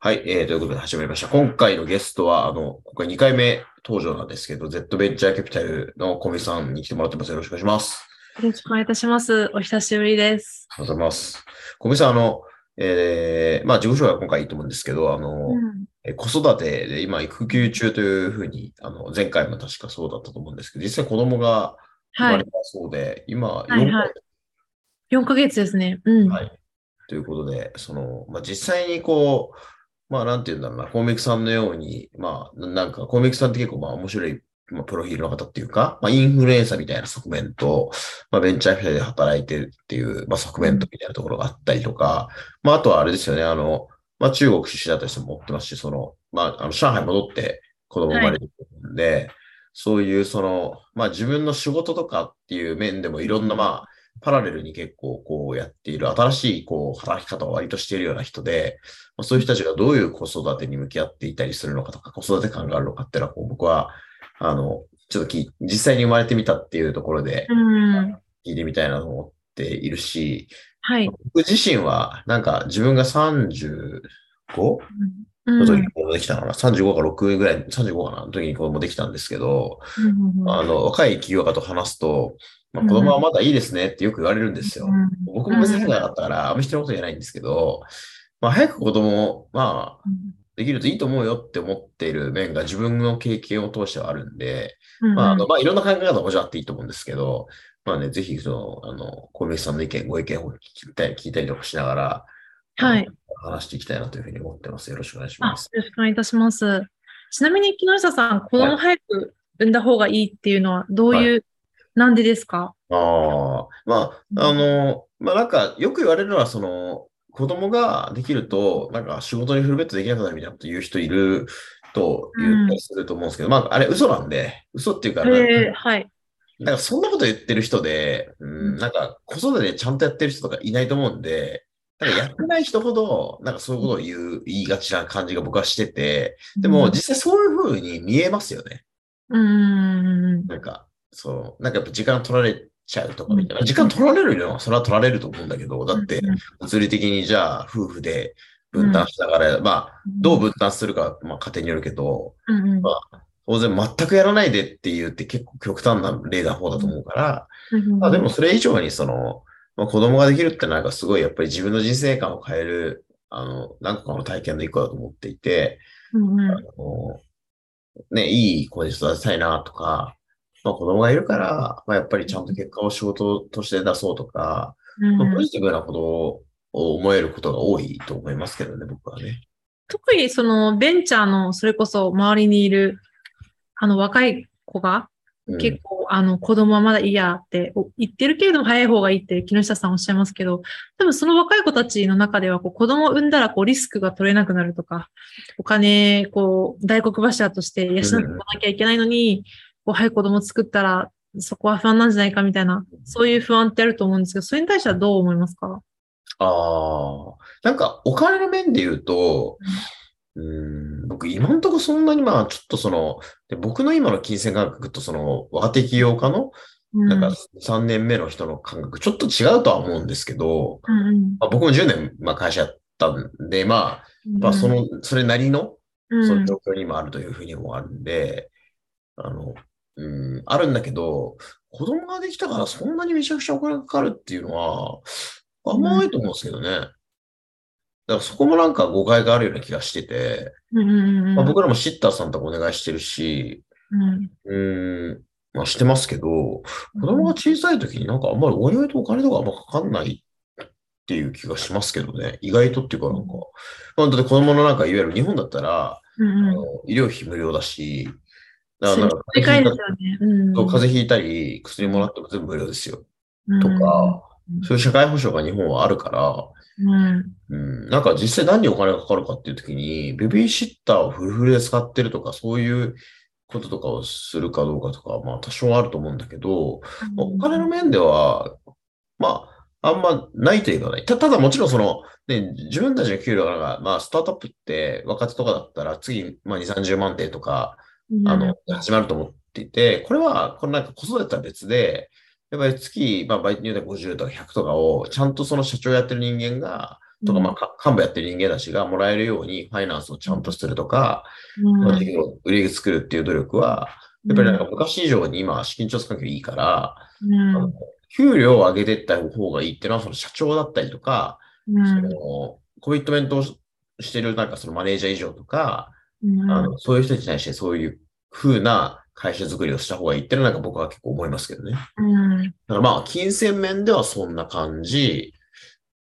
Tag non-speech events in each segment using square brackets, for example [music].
はい、えー、ということで始まりました。今回のゲストは、あの、今回2回目登場なんですけど、Z ベンチャーキャピタルの小見さんに来てもらってます。よろしくお願いします。よろしくお願いいたします。お久しぶりです。ありがとうございます。小見さん、あの、えー、まあ、自己紹介は今回いいと思うんですけど、あの、うん、子育てで今育休中というふうに、あの、前回も確かそうだったと思うんですけど、実際子供が生まれたそうで、はい、今4ヶ月、はいはい、4ヶ月ですね。うん。はい。ということで、その、まあ、実際にこう、まあ、なんて言うんだろうな、コミックさんのように、まあ、なんか、コミックさんって結構、まあ、面白い、まあ、プロフィールの方っていうか、まあ、インフルエンサーみたいな側面と、まあ、ベンチャーフェアで働いてるっていう、まあ、側面とみたいなところがあったりとか、まあ、あとはあれですよね、あの、まあ、中国出身だった人も持ってますし、その、まあ、あの、上海戻って子供生まれてるんで、はい、そういう、その、まあ、自分の仕事とかっていう面でもいろんな、まあ、パラレルに結構こうやっている、新しいこう働き方を割としているような人で、まあ、そういう人たちがどういう子育てに向き合っていたりするのかとか、子育て感があるのかっていうのはこう僕は、あの、ちょっとき実際に生まれてみたっていうところで、聞いてみたいなと思っているし、はい。僕自身は、なんか自分が 35? の時に子供できたのかな、35か6ぐらい、35かな？の時に子供できたんですけど、あの、若い企業家と話すと、まあ、子供はまだいいですねってよく言われるんですよ。うん、僕も別になかったから、あんまり人のこと言えないんですけど、まあ、早く子供、まあ、できるといいと思うよって思っている面が自分の経験を通してはあるんで、まあ、あの、まあ、いろんな考え方ももちろんあっていいと思うんですけど、まあね、ぜひ、その、あの、小宮さんの意見、ご意見を聞きたい、聞いたりとかしながら、はい。話していきたいなというふうに思ってます。よろしくお願いします。よろしくお願いいたします。ちなみに、木下さん、子供早く産んだ方がいいっていうのは、どういうなんでですか？ああ、まあ、あの、まあなんかよく言われるのは、その、子供ができると、なんか仕事にフルベットできなくなるみたいなこと言う人いると言ったりすると思うんですけど、うん、まああれ嘘なんで、嘘っていうか、えー、はい。なんかそんなこと言ってる人で、うん、なんか子育てでちゃんとやってる人とかいないと思うんで、なんかやってない人ほど、なんかそういうことを言う、言いがちな感じが僕はしてて、でも実際そういうふうに見えますよね。うん。なんか、そう、なんかやっぱ時間取られちゃうとかみたいな。時間取られるのはそれは取られると思うんだけど、だって物理的にじゃあ夫婦で分担しながら、まあ、どう分担するか、まあ家庭によるけど、まあ、当然全くやらないでって言って結構極端な例な方だと思うから、まあ、でもそれ以上にその、まあ、子供ができるってなんかすごいやっぱり自分の人生観を変える、あの、何個かの体験の一個だと思っていて、あのね、いい子で育てたいなとか、まあ、子供がいるから、まあ、やっぱりちゃんと結果を仕事として出そうとか、うん、ポジティブなことを思えることが多いと思いますけどね、僕はね。特にそのベンチャーのそれこそ周りにいるあの若い子が結構、あの子供はまだいいやって言ってるけれども早い方がいいって木下さんおっしゃいますけど、多分その若い子たちの中ではこう子供を産んだらこうリスクが取れなくなるとか、お金、こう大黒柱として養っておかなきゃいけないのに、こう、早く子供作ったら、そこは不安なんじゃないかみたいな、そういう不安ってあると思うんですけど、それに対してはどう思いますか？ああ、なんかお金の面で言うと、うん、僕今んとこそんなにまあちょっとその、で僕の今の金銭感覚とその若手起業家のなんか3年目の人の感覚ちょっと違うとは思うんですけど、うん、まあ、僕も10年まあ会社やったんで、まあ、まあその、それなりの、その状況にもあるというふうにもあるんで、あの、うん、あるんだけど、子供ができたからそんなにめちゃくちゃお金がかかるっていうのは、あんまないと思うんですけどね。だからそこもなんか誤解があるような気がしてて、まあ、僕らもシッターさんとお願いしてるし、うん、ん、まあしてますけど、子供が小さい時になんかあんまりお祝いとお金とかあんまかかんないっていう気がしますけどね。意外とっていうかなんか、まあ、だって子供のなんかいわゆる日本だったら、あの医療費無料だし、だから風邪ひいた、うん、風邪ひいたり、薬もらっても全部無料ですよ。とか、そういう社会保障が日本はあるから、うん、うん、なんか実際何にお金がかかるかっていう時に、ベビーシッターをフルフルで使ってるとか、そういうこととかをするかどうかとか、まあ多少あると思うんだけど、まあ、お金の面では、まあ、あんまないというかない。たただもちろんその、ね、自分たちの給料が、まあスタートアップって若手とかだったら次、まあ2、30万点とか、あの、始まると思っていて、これは、これなんか子育てとは別で、やっぱり月、まあ、バイトによって50とか100とかを、ちゃんとその社長やってる人間が、とか、まあ、か幹部やってる人間たちがもらえるようにファイナンスをちゃんとするとか、うん。まあ、事業を売り作るっていう努力は、やっぱりなんか昔以上に今、資金調達環境いいから、うん。給料を上げていった方がいいっていうのは、その社長だったりとか、うん。そのコミットメントをしてるなんかそのマネージャー以上とか、うんあのそういう人たちに対してそういう風な会社作りをした方がいいっていうのはなんか僕は結構思いますけどね。うんだからまあ、金銭面ではそんな感じ。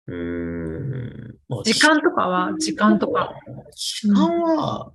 うーん。まあ時間とかは時間とか。時間は、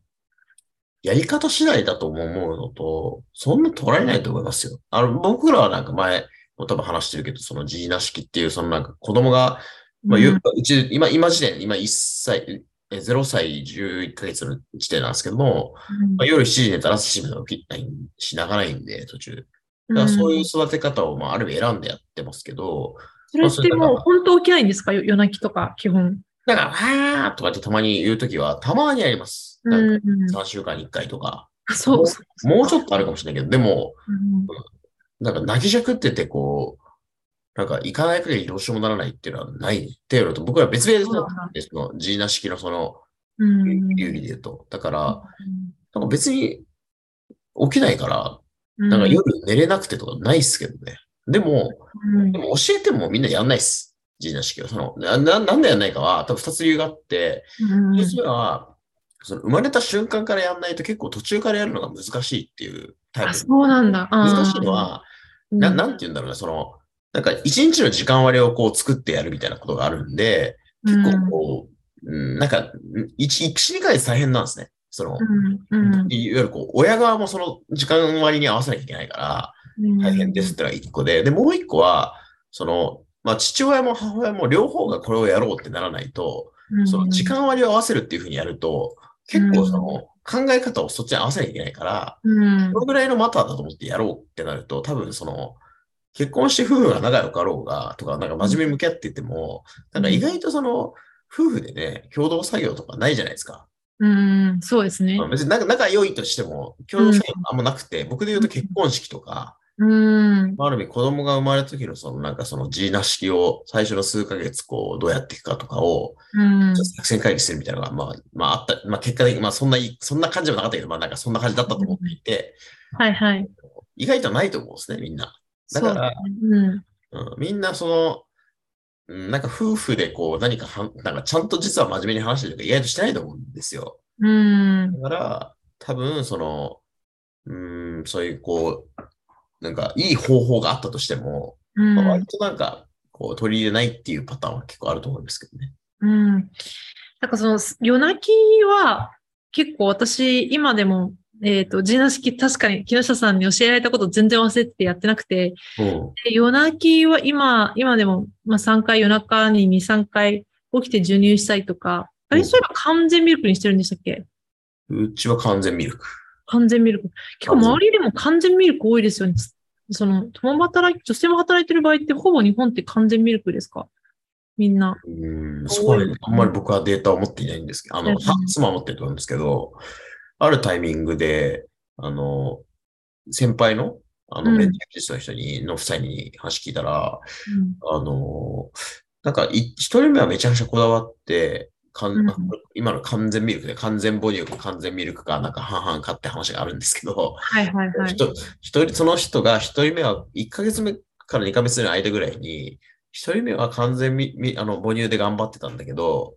やり方次第だと思うのと、そんな取られないと思いますよ。あの、僕らはなんか前、も多分話してるけど、そのジーナ式っていう、そのなんか子供が、まあ、うんゆうち、今、今時点、今1歳、え0歳11ヶ月の時点なんですけども、まあ、夜7時に寝たら7時まで起きないし、泣かないんで、途中。だからそういう育て方を、まあ、ある意味選んでやってますけど、それってもう本当起きないんですか？よ夜泣きとか、基本。だから、はーとかってたまに言うときは、たまにあります。うなんかん。3週間に1回とか。そうそう。もうちょっとあるかもしれないけど、でも、うんなんか泣きじゃくってて、こう、なんか行かない限りどうしようもならないっていうのはないっていうのと、僕は別々なんですそのジーナ式のそのうん。流儀で言うと。だから、なんか別に起きないから、うん、なんか夜寝れなくてとかないっすけどね。でも、うんでも教えてもみんなやんないっす。ジーナ式は。その、な、ななんでやんないかは、多分二つ理由があって、うん一つ目は、その生まれた瞬間からやんないと結構途中からやるのが難しいっていうタイあ、プ。そうなんだ。難しいのは、うん、ななんて言うんだろうね、その、なんか一日の時間割をこう作ってやるみたいなことがあるんで、結構こう、うん、なんか、一、一日二回大変なんですね。その、うん、うん、いわゆるこう、親側もその時間割に合わせなきゃいけないから、うん。大変ですってのが一個で、で、もう一個は、その、まあ、父親も母親も両方がこれをやろうってならないと、うん。その時間割を合わせるっていうふうにやると、結構その、考え方をそっちに合わせなきゃいけないから、うん。このぐらいのマターだと思ってやろうってなると、多分その、結婚して夫婦が仲良かろうが、とか、なんか真面目に向き合っていても、なんか意外とその、夫婦でね、共同作業とかないじゃないですか。うん、そうですねまあ。別に仲仲良いとしても、共同作業あんまなくて、僕で言うと結婚式とか、うん、ある意味子供が生まれた時のそのなんかそのジーナ式を最初の数ヶ月こうどうやっていくかとかをうん、作戦会議するみたいなのがまあ、まああった、まあ結果的にまあそんなそんな感じでもなかったけど、まあなんかそんな感じだったと思っていて、はいはい。意外とないと思うんですね、みんな。だから、うん、うん、みんなその、うんなんか夫婦でこう何かはん、なんかちゃんと実は真面目に話してるとか意外としてないと思うんですよ。うん、だから、多分その、うん、そういうこう、なんかいい方法があったとしても、うんまあ、割となんか、こう取り入れないっていうパターンは結構あると思うんですけどね。うん。なんかその夜泣きは結構私今でも、えっ、と、ジーナ式確かに木下さんに教えられたこと全然忘れててやってなくて、夜泣きは今、今でも、まあ、3回夜中に2、3回起きて授乳したりとか、あれ、うん。そういえば完全ミルクにしてるんでしたっけ？うちは完全ミルク。完全ミルク。結構周りでも完全ミルク多いですよね。その、共働き、女性も働いてる場合ってほぼ日本って完全ミルクですか？みんな。うん、そこはね、あんまり僕はデータを持っていないんですけど、あの、妻は持ってると思うんですけど、あるタイミングで、あの、先輩の、あの、うん。メンテナンスの人に、の夫妻に話聞いたら、あの、なんか、い一人目はめちゃくちゃこだわって、かんうん。あ今の完全ミルクで完全母乳か完全ミルクかなんか半々かって話があるんですけど、はいはいはい。ひと一人、その人が一人目は1ヶ月目から2ヶ月目の間ぐらいに、一人目は完全みみあの母乳で頑張ってたんだけど、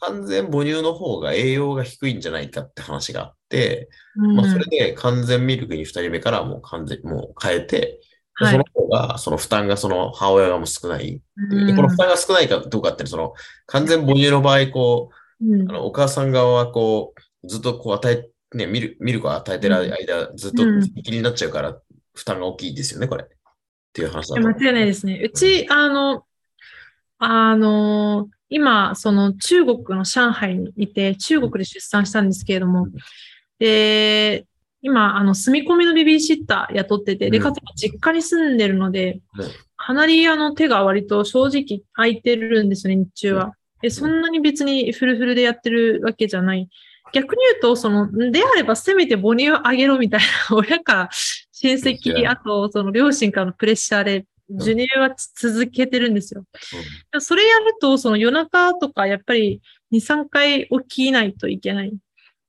完全母乳の方が栄養が低いんじゃないかって話があって、うん。まあ、それで完全ミルクに二人目からはもう完全、もう変えて、ではい。その方が、その負担がその母親がもう少ないう。うん。でこの負担が少ないかどうかって、その完全母乳の場合、こうん。う、あのお母さん側はこう、ずっとこう与え、ね、ミルミルクを与えてる間、ずっとうん。気になっちゃうから、負担が大きいですよね、これ。っていう話だ。間違いないですね。うち、あの、あの、今、その中国の上海にいて、中国で出産したんですけれどもうん、で、今、あの、住み込みのベビーシッター雇ってて、で、うんかつ実家に住んでるのでうん、かなりあの手が割と正直空いてるんですよね、日中は。で、そんなに別にフルフルでやってるわけじゃない。逆に言うと、その、であればせめて母乳をあげろみたいな、親か親戚、あとその両親からのプレッシャーで授乳は続けてるんですよ。それやると、その夜中とかやっぱり2、3回起きないといけない。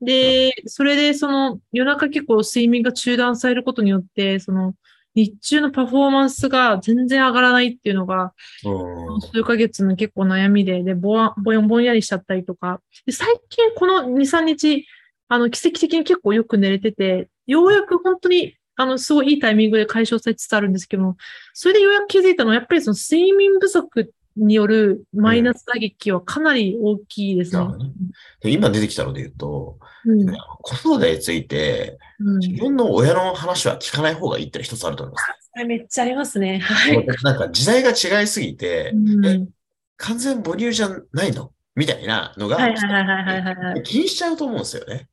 で、それでその夜中結構睡眠が中断されることによって、その日中のパフォーマンスが全然上がらないっていうのが、うん数ヶ月の結構悩みで、で、ぼわぼよんぼんやりしちゃったりとか。で最近この2、3日、あの、奇跡的に結構よく寝れてて、ようやく本当に、あの、すごいいいタイミングで解消されつつあるんですけど、それでようやく気づいたのは、やっぱりその睡眠不足によるマイナス打撃はかなり大きいですね。なるほどねで今出てきたので言うと、うん子育てについて、うん自分の親の話は聞かない方がいいって一つあると思います。それめっちゃありますね。はい。なんか時代が違いすぎて、完全母乳じゃないのみたいなのが。気にしちゃうと思うんですよね。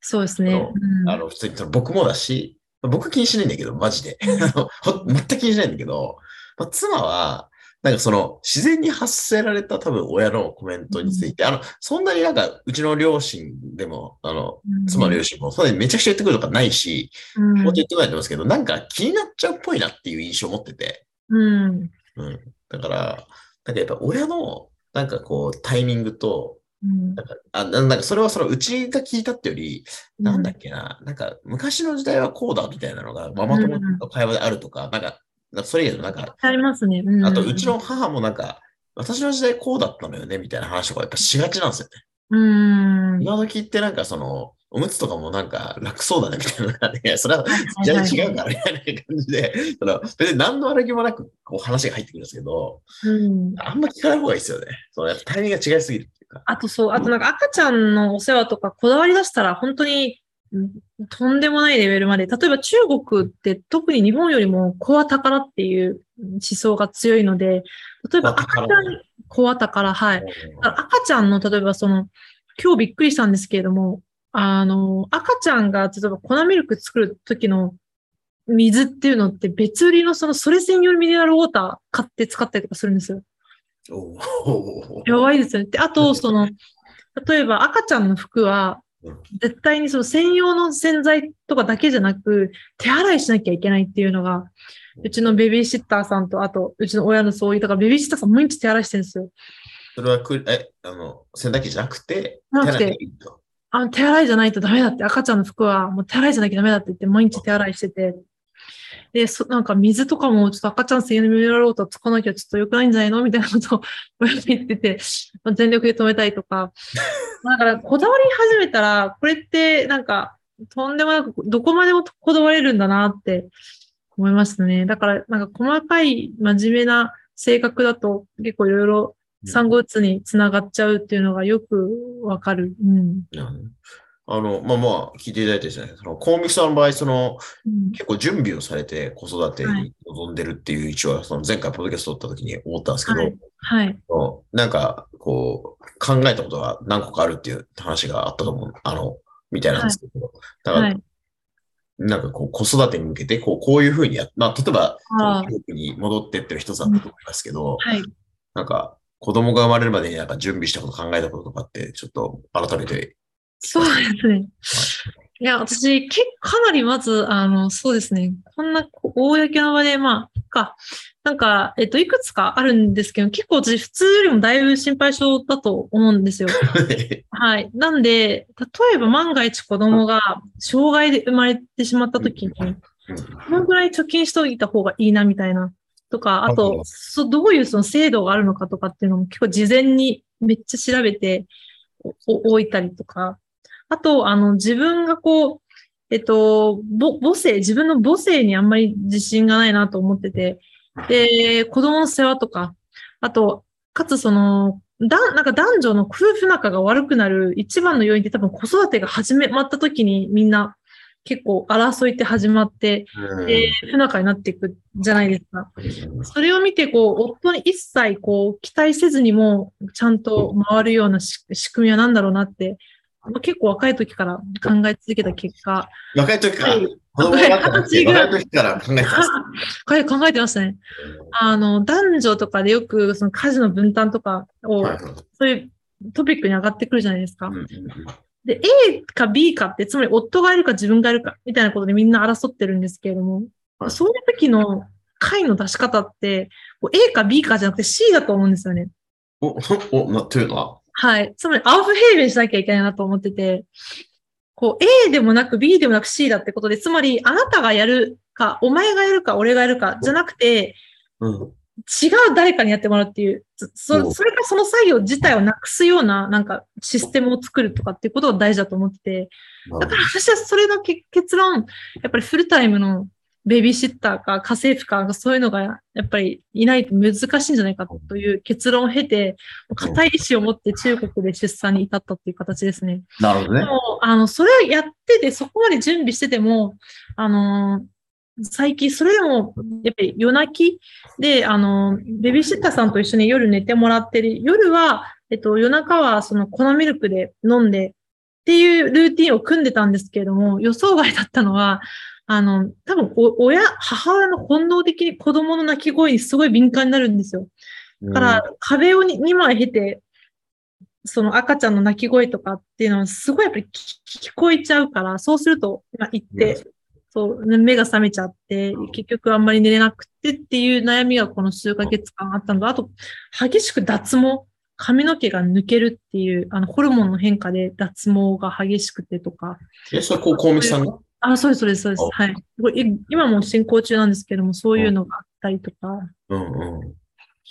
そうですね。うんあの、普通に僕もだし、僕気にしないんだけど、マジで。[laughs] 全く気にしないんだけど、まあ、妻は、なんかその自然に発せられた多分親のコメントについて、あの、そんなになんかうちの両親でも、あの、妻の両親もそんなにめちゃくちゃ言ってくるとかないし、うん。もうちょっと言ってこないと思いますけど、なんか気になっちゃうっぽいなっていう印象を持ってて、うん。うん。だから、なんかやっぱ親の、なんかこう、タイミングと、うん。なんか、あななんかそれはそのうちが聞いたってより、なんだっけな、なんか昔の時代はこうだみたいなのがママ友の会話であるとか、なんか、なんかそれ以外のなんか、ありますね。うんあとうちの母もなんか、私の時代こうだったのよねみたいな話とかやっぱしがちなんですよね。うん。今時ってなんかその、おむつとかもなんか楽そうだねみたいなのが、いや、それははい時はい代違うからみたいな感じで、その別に何の悪気もなくこう話が入ってくるんですけど、うん。あんま聞かない方がいいですよね。そのやっぱタイミングが違いすぎるっていうか。あとそう、あとなんか赤ちゃんのお世話とかこだわり出したら本当にうんとんでもないレベルまで。例えば中国って特に日本よりも子は宝っていう思想が強いので、例えば赤ちゃ宝ん、子は宝、はい。赤ちゃんの、例えばその、今日びっくりしたんですけれども、あの、赤ちゃんが、例えば粉ミルク作る時の水っていうのって別売りのその、それ専用のミネラルウォーター買って使ったりとかするんですよ。やばいですよね。で、あと、その、例えば赤ちゃんの服はうん、絶対にその専用の洗剤とかだけじゃなく、手洗いしなきゃいけないっていうのが、うちのベビーシッターさんと、あと、うちの親のそういう、だからベビーシッターさん毎日手洗いしてるんですよ。それはく、え、あの、洗濯機じゃなくて、なくてあの、手洗いじゃないとダメだって、赤ちゃんの服はもう手洗いじゃなきゃダメだって言って、毎日手洗いしてて。で、そ、なんか水とかもちょっと赤ちゃん専用のミネラルウォーター使わなきゃちょっと良くないんじゃないの？みたいなことを [laughs] 言ってて、全力で止めたりとか。[laughs] だから、こだわり始めたら、これってなんか、とんでもなく、どこまでもこだわれるんだなって思いましたね。だから、なんか細かい真面目な性格だと結構いろいろ産後うつにつながっちゃうっていうのがよくわかる。うん。うんあの、まあまあ、聞いていただいてですね、その、コウミキさんの場合、その、うん結構準備をされて子育てに臨んでるっていう一応は、その前回ポッドキャスト撮った時に思ったんですけど、はいはい。なんか、こう、考えたことが何個かあるっていう話があったと思う、あの、みたいなんですけど、だから、はい。なんかこう、子育てに向けて、こう、こういうふうにやっまあ、例えば、ああ中国に戻ってってる一つだったと思いますけど、はい。なんか、子供が生まれるまでになんか準備したこと考えたこととかって、ちょっと改めて、そうですね。いや、私、結構かなりまず、あの、そうですね。こんなこ公の場で、まあ、か、なんか、えっと、いくつかあるんですけど、結構私、普通よりもだいぶ心配性だと思うんですよ。はい。なんで、例えば万が一子供が障害で生まれてしまった時に、このぐらい貯金しておいた方がいいな、みたいな。とか、あはいと、そどういうその制度があるのかとかっていうのも結構事前にめっちゃ調べておいたりとか。あと、あの、自分がこう、えっと、ぼ母性、自分の母性にあんまり自信がないなと思ってて、で、子供の世話とか、あと、かつその、だ、なんか男女の夫婦仲が悪くなる一番の要因って多分子育てが始めまった時にみんな結構争いって始まって、不仲になっていくじゃないですか。それを見て、こう、夫に一切、こう、期待せずにも、ちゃんと回るようなし仕組みは何だろうなって、まあ結構若い時から考え続けた結果、若い時か。ら、はい。子供若い時から考えてます。[laughs] はい考えてましたね。あの、男女とかでよく、その家事の分担とかを、はい。そういうトピックに上がってくるじゃないですか。で、A か B かって、つまり夫がいるか自分がいるか、みたいなことでみんな争ってるんですけれども、はい。そういう時の、解の出し方って、A か B かじゃなくて C だと思うんですよね。お、お、な、というのははい。つまり、アウフヘーベンしなきゃいけないなと思ってて、こう、A でもなく B でもなく C だってことで、つまり、あなたがやるか、お前がやるか、俺がやるか、じゃなくて、うん。違う誰かにやってもらうっていう、そおそそれかその作業自体をなくすような、なんか、システムを作るとかっていうことが大事だと思ってて、だから私はそれの結結論、やっぱりフルタイムのベビーシッターか家政婦か、そういうのがやっぱりいないと難しいんじゃないかという結論を経て、固い意志を持って中国で出産に至ったっていう形ですね。でなるほどね。も、あの、それをやってて、そこまで準備してても、あの、最近、それでも、やっぱり夜泣きで、あの、ベビーシッターさんと一緒に夜寝てもらってる。夜は、えっと、夜中はその粉ミルクで飲んでっていうルーティンを組んでたんですけれども、予想外だったのは、あの、多分お、親、母親の本能的に子供の泣き声にすごい敏感になるんですよ。だから、壁を2枚経て、その赤ちゃんの泣き声とかっていうのはすごいやっぱり聞聞こえちゃうから、そうすると、まあ、行って、そう、ね目が覚めちゃって、結局あんまり寝れなくてっていう悩みがこの数ヶ月間あったのと、あと、激しく脱毛、髪の毛が抜けるっていう、あの、ホルモンの変化で脱毛が激しくてとか、え、それ、こう、コウミキさんが？あ、そうです、そうです、そうです。あはい。今も進行中なんですけども、そういうのがあったりとか、うんうん。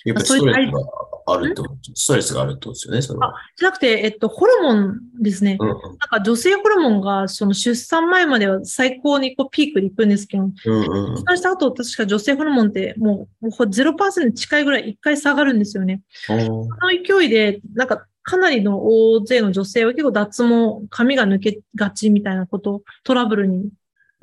やっぱりストレスがあるってこと、ストレスがあるってことですよね、それは。じゃなくて、えっと、ホルモンですね。うんなんか女性ホルモンがその出産前までは最高にこうピークで行くんですけど、うんうん出産した後、確か女性ホルモンってもうもう0%に近いぐらい一回下がるんですよね。うん。その勢いで、なんかかなりの大勢の女性は結構脱毛、髪が抜けがちみたいなこと、トラブルに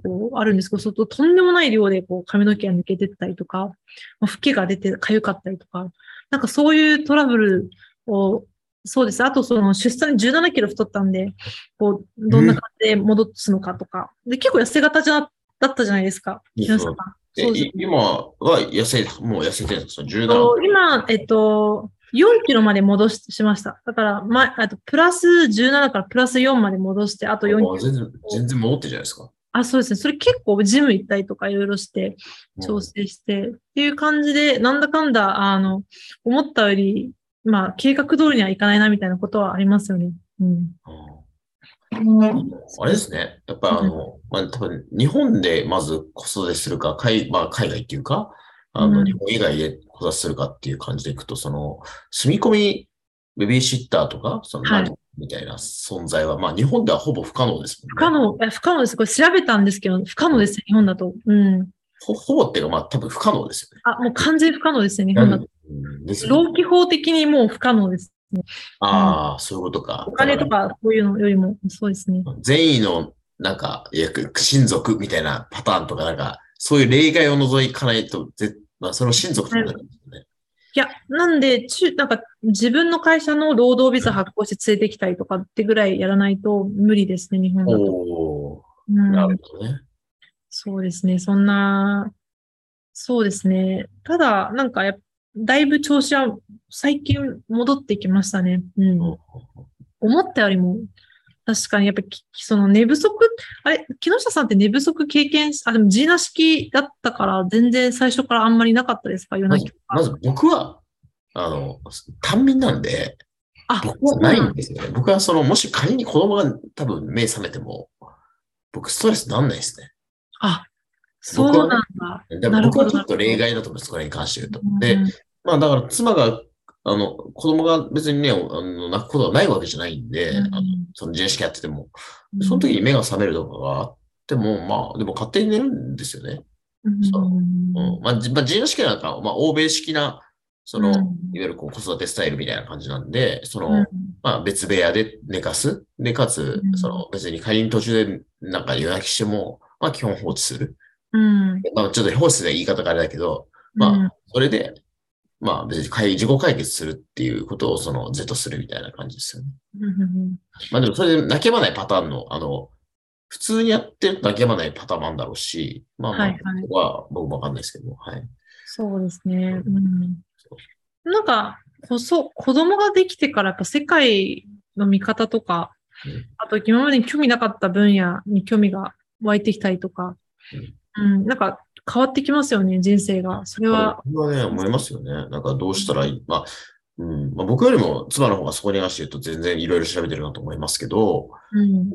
こうあるんですけど、ととんでもない量でこう髪の毛が抜けてったりとか、まあ老けが出て痒かったりとか、なんかそういうトラブルを、そうです。あとその出産で17キロ太ったんで、こう、どんな感じで戻すのかとか。で、結構痩せ型じゃ、だったじゃないですか。今は痩せ、もう痩せてるんですか？そのと ?17。今、えっと、4キロまで戻ししました。だから、ま、あと、プラス17からプラス4まで戻して、あと4キロ。あ全然、全然戻ってるじゃないですか。あ、そうですね。それ結構ジム行ったりとかいろいろして、調整して、っていう感じで、なんだかんだ、あの、思ったより、まあ、計画通りにはいかないな、みたいなことはありますよね。うん。うんあれですね。やっぱりあの、まあ、多分日本でまず子育てするか、海,、まあ、海外っていうか、あの、うん日本以外で子育てするかっていう感じでいくと、その、住み込みベビーシッターとか、その、はいみたいな存在は、まあ、日本ではほぼ不可能です不可。能、え不可能です。これ調べたんですけど、不可能です、日本だと。うん。ほほぼっていうか、まあ、多分不可能ですよね。あ、もう完全不可能ですね、日本だと。うんですね労基法的にもう不可能ですね。ああ、そういうことか。お金とか、そういうのよりも、そうですね。善意の、なんか、親族みたいなパターンとか、なんか、そういう例外を除かないと、ぜまあ、その親族となるんですよね。いや、なんで、中、なんか、自分の会社の労働ビザ発行して連れてきたりとかってぐらいやらないと無理ですね、日本だと。なるほどね。そうですね、そんな、そうですね。ただ、なんかだいぶ調子は最近戻ってきましたね。うん。思ったよりも、確かにやっぱりき、その寝不足、あれ、木下さんって寝不足経験し、あ、でもジーナ式だったから、全然最初からあんまりなかったですか？夜ま泣き。ずまず僕は、あの、単民なんで、あ、僕はないんですよね。僕はその、もし仮に子供が多分目覚めても、僕ストレスなんないですね。あ、そうなんだ。でもなるほど僕はちょっと例外だと思います、これに関して言うと。うんで、まあだから妻が、あの、子供が別にね、あの泣くことはないわけじゃないんで、うんあのその自式やってても、うんその時に目が覚めるとかがあっても、まあ、でも勝手に寝るんですよね。うんそううん。まあ、自由式なんか、まあ、欧米式な、その、うんいわゆるこう子育てスタイルみたいな感じなんで、その、うんまあ、別部屋で寝かす。で、かつう、んその、別に仮に途中でなんか夜泣きしても、まあ、基本放置する。うん。まあ、ちょっと放置で言い方があれだけど、まあ、それで、まあ、別に解自己解決するっていうことを、その、是とするみたいな感じですよね。うんうんまあ、でも、それで泣けばないパターンの、あの、普通にやってると泣けばないパターンもあるんだろうし、まあまあ、はいは僕もわかんないですけども、はい。そうですね。うん。なんか、こそ、子供ができてからやっぱ世界の見方とかうん、あと今までに興味なかった分野に興味が湧いてきたりとか、うん、なんか変わってきますよね、人生が。それは。僕はね、思いますよね。なんかどうしたらいい？まあ、うんまあ、僕よりも妻の方がそこに関して言うと全然いろいろ調べてるなと思いますけど、うん。うん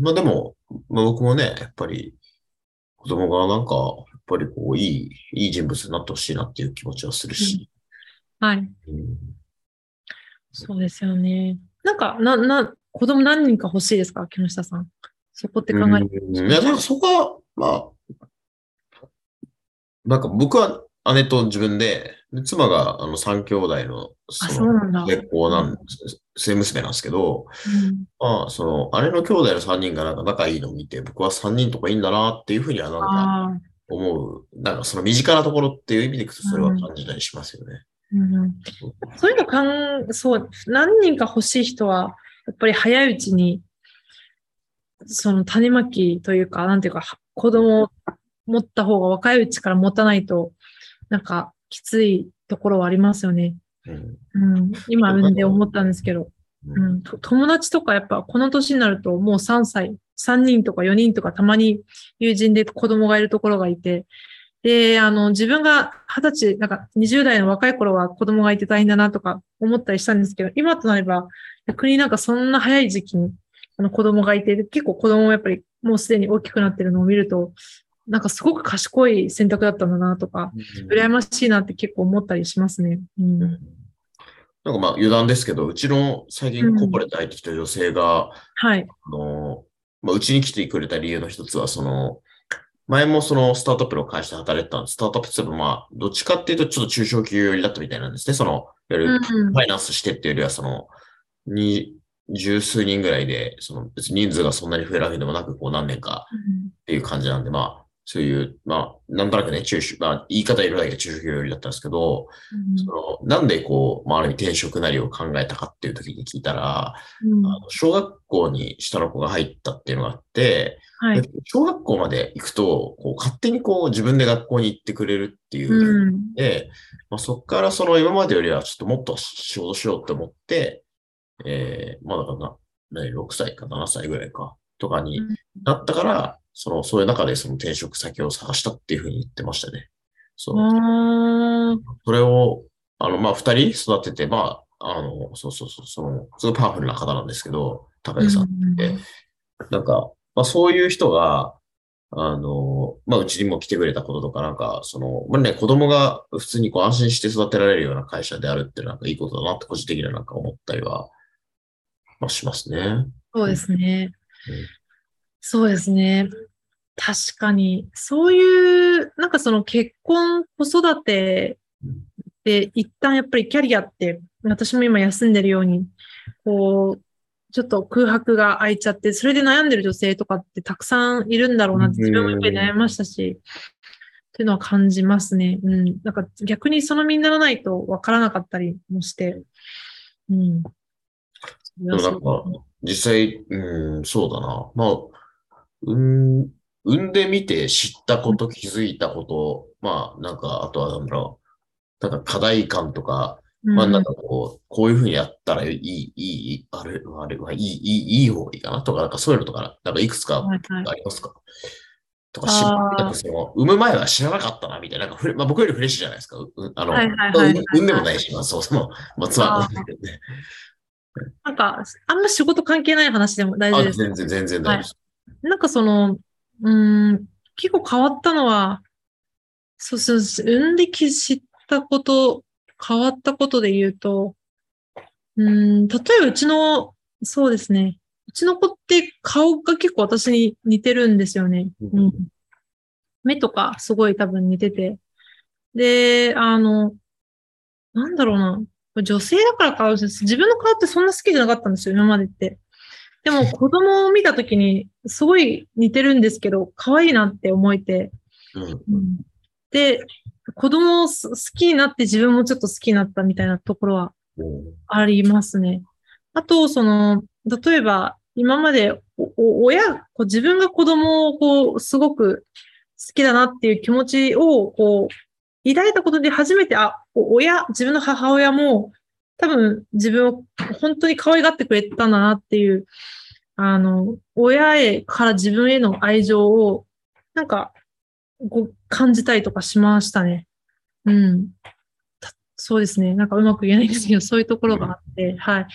まあでも、まあ、僕もね、やっぱり子供がなんか、やっぱりこう、いい、いい人物になってほしいなっていう気持ちはするし。はい。うんそうですよね。なんか、な、な、子供何人か欲しいですか木下さん。そこって考えて。うんいや、なんかそこは、まあ、なんか僕は姉と自分で、で妻があの三兄弟の、あ、そうなんだ。結婚なん末娘なんですけど、うんまあ、その、姉の兄弟の3人がなんか仲いいのを見て、僕は3人とかいいんだなっていうふうにはなんか思う。なんかその身近なところっていう意味でいくとそれは感じたりしますよね。うん、そういうのかん、そう、何人か欲しい人は、やっぱり早いうちに、その種まきというか、なんていうか、子供を持った方が若いうちから持たないと、なんかきついところはありますよね。うん。うん、今産んで思ったんですけど、ううん。ん、と友達とかやっぱこの年になるともう3歳、3人とか4人とかたまに友人で子供がいるところがいて、で、あの、自分が20歳、なんか20代の若い頃は子供がいて大変だなとか思ったりしたんですけど、今となれば逆になんかそんな早い時期にあの子供がいて、結構子供もやっぱりもうすでに大きくなってるのを見ると、なんかすごく賢い選択だったんだなとか、羨ましいなって結構思ったりしますね。うん。なんかまあ余談ですけど、うちの最近こぼれて入ってきた女性が、はい。あの、まあ、うちに来てくれた理由の一つは、その、前もそのスタートアップの会社で働いてたんです。スタートアップってまあ、どっちかっていうとちょっと中小企業寄りだったみたいなんですね。その、いわゆるうんファイナンスしてっていうよりは、その、に、十数人ぐらいで、その別に人数がそんなに増えるわけでもなく、こう何年かっていう感じなんで、まあ、そういう、まあ、なんとなくね、中小、まあ、言い方いろいろだけど中小企業寄りだったんですけど、そのなんでこう、まあ、ある意味転職なりを考えたかっていう時に聞いたら、うんあの小学校に下の子が入ったっていうのがあって、はい。小学校まで行くと、こう勝手にこう自分で学校に行ってくれるっていうう。ん。で、まあ、そこからその今までよりはちょっともっと仕事しようって思って、えー、まあだからな、ね、6歳か7歳ぐらいか、とかにうんなったから、その、そういう中でその転職先を探したっていうふうに言ってましたね。そう。それを、あの、まあ、二人育てて、まあ、あの、そうそうそう、その、すごいパワフルな方なんですけど、高井さんって。なんか、まあ、そういう人が、あの、まあ、うちにも来てくれたこととか、なんか、その、まあね、子供が普通にこう安心して育てられるような会社であるってなんかいいことだなって個人的にはなんか思ったりは、まあ、しますね。そうですねうん。そうですね。確かに、そういう、なんかその結婚、子育てで一旦やっぱりキャリアって、私も今休んでるように、こう、ちょっと空白が空いちゃって、それで悩んでる女性とかってたくさんいるんだろうなって自分もやっぱり悩みましたし、っていうのは感じますね。うん。なんか逆にその身にならないと分からなかったりもして、うん。でもなんか、実際、うん、そうだな。まあ、うん、産んでみて知ったこと、気づいたこと、まあ、なんか、あとはなんだろう、なんか課題感とか、まあ、なんかこう、こういうふうにやったらいい、いい、あれ、あれはいい、いい、いい方がいいかな？とか、なんかそういうのとか、なんかいくつかはいはいありますか？とか、知らあーなんかその、産む前は知らなかったな、みたいな、なんかまあ僕よりフレッシュじゃないですか？うあの、はいはいはいはい産産んでもないし、まあそう、その、まあ妻もね。なんか、あんま仕事関係ない話でも大丈夫あ、です。全然、全然大丈夫です。なんかその、うーん、結構変わったのは、そうそう、産んでき知ったこと、変わったことで言うと、うーん、例えばうちの、そうですね、うちの子って顔が結構私に似てるんですよね。ううんん。目とかすごい多分似てて。で、あの、なんだろうな。女性だからかもしれないです自分の顔ってそんな好きじゃなかったんですよ、今までって。でも子供を見たときに、すごい似てるんですけど、可愛いなって思えて。うん。で、子供をす好きになって自分もちょっと好きになったみたいなところはうんありますね。あと、その、例えば、今までおお親、こう自分が子供をこう、すごく好きだなっていう気持ちを、こう、抱いたことで初めて、あ、お親、自分の母親も、多分自分を本当に可愛がってくれたんだなっていう、あの、親へから自分への愛情を、なんか、ご感じたりとかしましたね。うん。たそうですね。なんかうまく言えないんですけど、そういうところがあって、はい。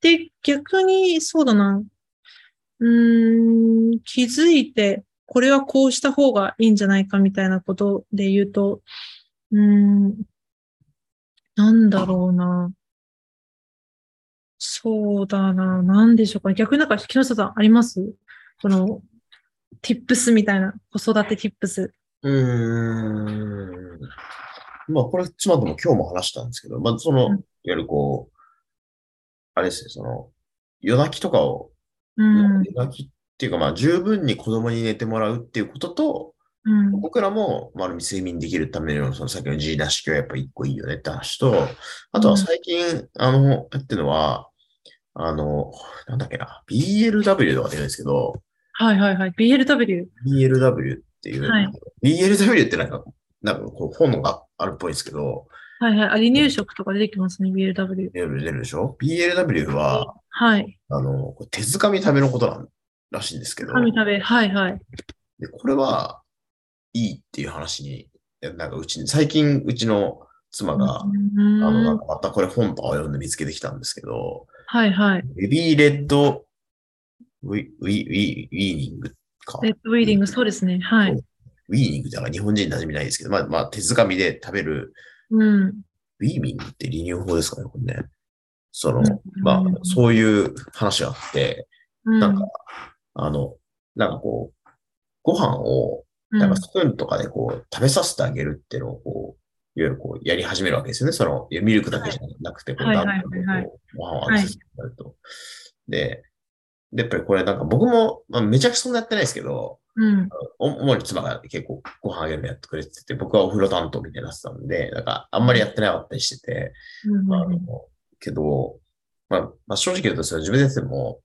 で、逆に、そうだな。うーん、気づいて、これはこうした方がいいんじゃないかみたいなことで言うと、うーん、なんだろうな。そうだな。なんでしょうか。逆になんか、木下さんあります？その、tips みたいな、子育て tips。うーん。まあ、これ、妻とも今日も話したんですけど、まあ、その、うんいわゆるこう、あれですね、その、夜泣きとかを、うん。夜泣きっていうか、まあ、十分に子供に寝てもらうっていうことと、うん。僕らも、まあ、睡眠できるための、そのさっきの G なし教はやっぱ一個いいよねって話と、あとは最近、あの、やってるのは、あの、なんだっけな、BLW とかって言うんですけど、はいはいはい。BLW。BLW っていう、はい BLW ってなんか、なんかこう本があるっぽいんですけど、はいはい。あ、離乳食とか出てきますね、BLW。出るでしょ ?BLW は、はい。あの、手づかみ食べのことなんらしいんですけど、神食べ。はいはい。でこれはいいっていう話に、なんかうちに、最近うちの妻が、うんあの、なんかまたこれ本とかを読んで見つけてきたんですけど、はいはい。 Baby Led Wea Wea Wea Weaningか。 Led Weaning、そうですね。はい。ウィーニングってなんか日本人馴染みないですけど、まあ、まあ、手づかみで食べる、うん。ウィーミングって離乳法ですかね、これね。そのうん、まあ、そういう話があって、うん。なんか、あの、なんかこう、ご飯を、うん、なんかスプーンとかでこう、食べさせてあげるっていうのをこう、いわゆるこう、やり始めるわけですよね。その、ミルクだけじゃなくて、こう、はいだんはいはいはいだんこうご飯をあげさせてあげると。で、で、やっぱりこれなんか僕も、まあ、めちゃくちゃそんなやってないですけど、うん。お主に妻が結構ご飯あげるのやってくれてて、僕はお風呂担当みたいになってたんで、なんかあんまりやってなかったりしてて、うんあのけど、まあ、まあ、正直言うとそれ自分でやってても、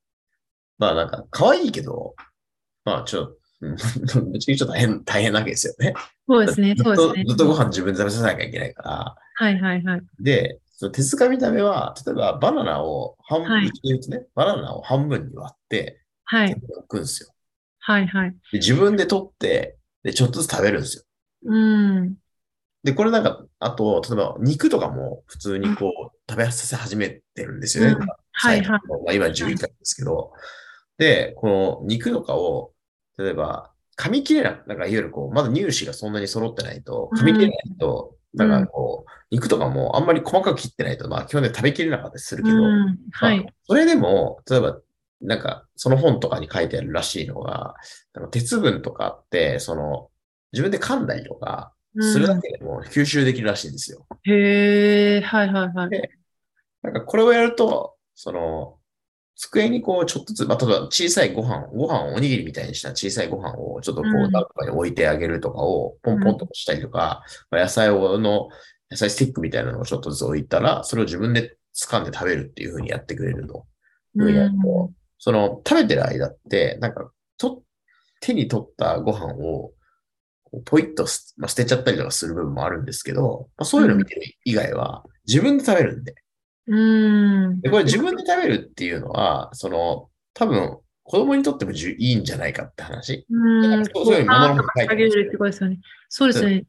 まあなんか可愛いけど、まあちょっと、うんぶっちゃけちょっと大変、大変なわけですよね。そうですね。そうですね。ずっとご飯自分で食べさせなきゃいけないから。はいはいはい。で、その手づかみ食べは、例えばバナナを半分、はいね、バナナを半分に割って、はい。置くんですよ。はいはい。で自分で取って、で、ちょっとずつ食べるんですよ。うん。で、これなんか、あと、例えば肉とかも普通にこう、食べさせ始めてるんですよね。うんはいはい。まあ、今11回ですけど。で、この肉とかを、例えば、噛み切れな、なんかいわゆるこう、まだ乳歯がそんなに揃ってないと、噛み切れないと、うんなんかこう、肉とかもあんまり細かく切ってないと、まあ基本で食べきれなかったりするけど、うん。はいまあ。それでも、例えば、なんか、その本とかに書いてあるらしいのが、あの鉄分とかって、その、自分で噛んだりとか、するだけでも吸収できるらしいんですよ。へえ、はいはいはい。なんかこれをやると、その、机にこう、ちょっとずつ、まあ、例えば小さいご飯、ご飯をおにぎりみたいにした小さいご飯をちょっとこう、うん何とかに置いてあげるとかを、ポンポンとしたりとか、まあ野菜をの、野菜スティックみたいなのをちょっとずつ置いたら、それを自分で掴んで食べるっていう風にやってくれると。いうふうにやるとその、食べてる間って、なんか、と、手に取ったご飯を、ポイッとす、まあ、捨てちゃったりとかする部分もあるんですけど、まあ、そういうの見てる以外は、自分で食べるんで。うん。で、これ自分で食べるっていうのは、その、多分、子供にとってもじゅいいんじゃないかって話。うん。そういうものの方が書いてるってことですよね。そうですね。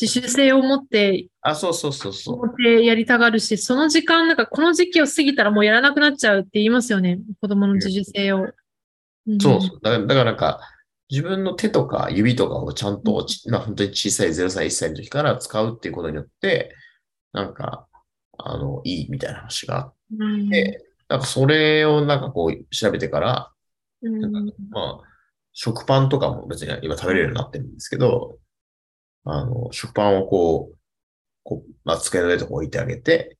自主性を持って、あ、そうそうそうそう。持ってやりたがるし、その時間、なんかこの時期を過ぎたらもうやらなくなっちゃうって言いますよね。子供の自主性を。んそうそう。だから、だからなんか、自分の手とか指とかをちゃんとち、まあ本当に小さい0歳、1歳の時から使うっていうことによって、なんか、あの、いいみたいな話があっうん。て、なんかそれをなんかこう調べてから、うんまあ、食パンとかも別に今食べれるようになってるんですけど、あの、食パンをこう、こう、まあ、机の上とか置いてあげて、